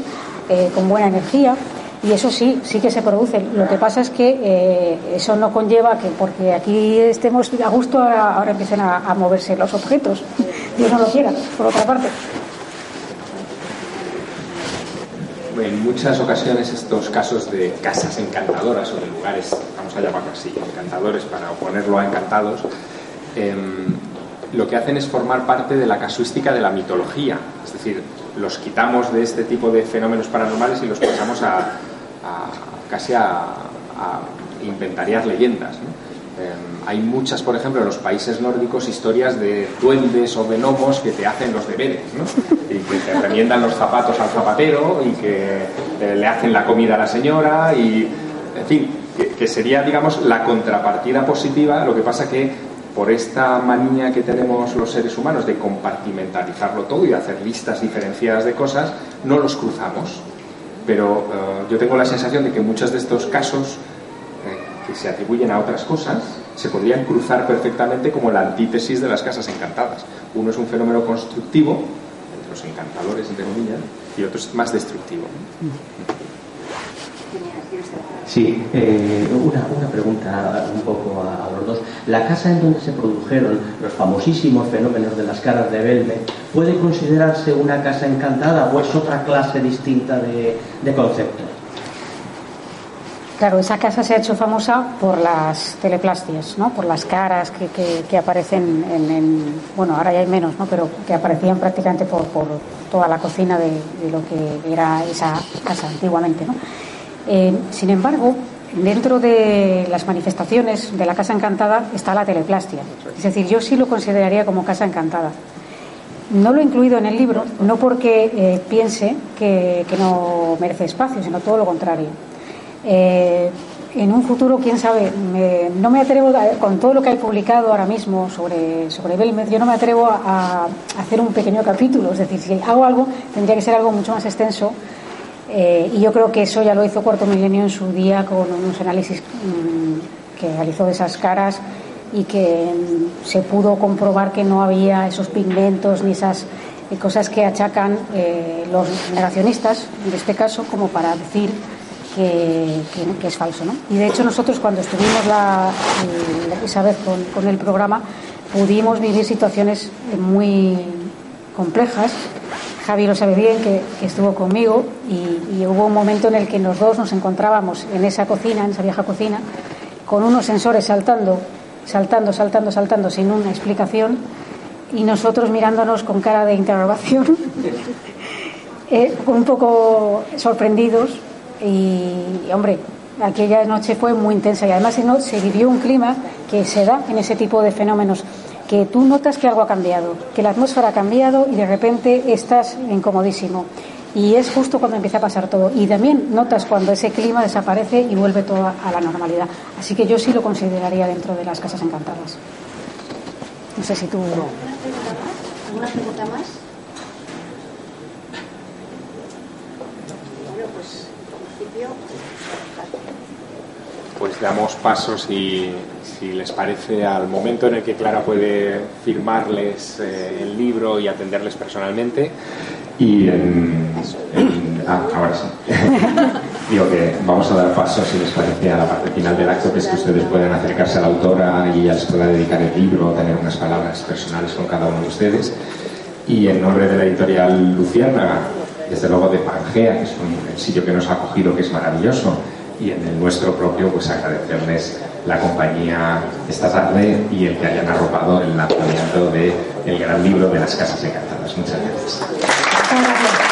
Eh, con buena energía. Y eso sí, sí que se produce. Lo que pasa es que eh, eso no conlleva que porque aquí estemos a gusto ahora, empiecen a, moverse los objetos. Dios no lo quiera, por otra parte. En muchas ocasiones estos casos de casas encantadoras o de lugares, vamos a llamarlo así, encantadores para oponerlo a encantados, em, lo que hacen es formar parte de la casuística de la mitología. Es decir, los quitamos de este tipo de fenómenos paranormales y los pasamos a, casi a, inventariar leyendas. Em, hay muchas, por ejemplo, en los países nórdicos historias de duendes o de gnomos que te hacen los deberes y que te remiendan los zapatos al zapatero y que eh, le hacen la comida a la señora y, en fin, que, que sería, digamos, la contrapartida positiva. Lo que pasa que por esta manía que tenemos los seres humanos de compartimentalizarlo todo y de hacer listas diferenciadas de cosas, no los cruzamos pero eh, yo tengo la sensación de que muchos de estos casos eh, que se atribuyen a otras cosas se podrían cruzar perfectamente como la antítesis de las casas encantadas. Uno es un fenómeno constructivo, entre los encantadores, entre comillas, y otro es más destructivo. Sí, eh, una, una, pregunta un poco a, los dos. La casa en donde se produjeron los famosísimos fenómenos de las caras de Belme, ¿puede considerarse una casa encantada o es otra clase distinta de, concepto? Claro, esa casa se ha hecho famosa por las teleplastias, ¿no? por las caras que, que, aparecen en, Bueno, ahora ya hay menos, ¿no? pero que aparecían prácticamente por, por toda la cocina de, de, lo que era esa casa antiguamente. ¿no? Eh, sin embargo, dentro de las manifestaciones de la Casa Encantada está la teleplastia. Es decir, yo sí lo consideraría como Casa Encantada. No lo he incluido en el libro, no porque eh, piense que, no merece espacio, sino todo lo contrario. Eh, en un futuro, quién sabe, no me atrevo, con todo lo que hay publicado ahora mismo sobre, sobre Belmez, yo no me atrevo a, hacer un pequeño capítulo. Es decir, si hago algo, tendría que ser algo mucho más extenso eh, y yo creo que eso ya lo hizo Cuarto Milenio en su día con unos análisis mm, que realizó de esas caras y que mm, se pudo comprobar que no había esos pigmentos ni esas eh, cosas que achacan eh, los negacionistas, en este caso, como para decir que, es falso. ¿no? Y de hecho nosotros cuando estuvimos la, esa vez con, el programa pudimos vivir situaciones muy complejas. Javi lo sabe bien que, estuvo conmigo y, y, hubo un momento en el que los dos nos encontrábamos en esa cocina, en esa vieja cocina, con unos sensores saltando, saltando, saltando, saltando sin una explicación y nosotros mirándonos con cara de interrogación, <laughs> eh, un poco sorprendidos y, hombre, aquella noche fue muy intensa y además se vivió un clima que se da en ese tipo de fenómenos que tú notas que algo ha cambiado, que la atmósfera ha cambiado y de repente estás incomodísimo. Y es justo cuando empieza a pasar todo. Y también notas cuando ese clima desaparece y vuelve todo a la normalidad. Así que yo sí lo consideraría dentro de las casas encantadas. No sé si tú. ¿Alguna pregunta más? Bueno, pues en principio. Pues damos paso, si, si, les parece, al momento en el que Clara puede firmarles eh, el libro y atenderles personalmente. Y en, ah, ahora sí. <laughs> Digo que vamos a dar paso, si les parece, a la parte final del acto, que es que ustedes puedan acercarse a la autora y ella les pueda dedicar el libro, tener unas palabras personales con cada uno de ustedes. Y en nombre de la editorial Luciana, desde luego de Pangea, que es un, sitio que nos ha acogido, que es maravilloso, y en el nuestro propio, pues agradecerles la compañía esta tarde y el que hayan arropado el lanzamiento del el gran libro de las casas encantadas. Muchas gracias.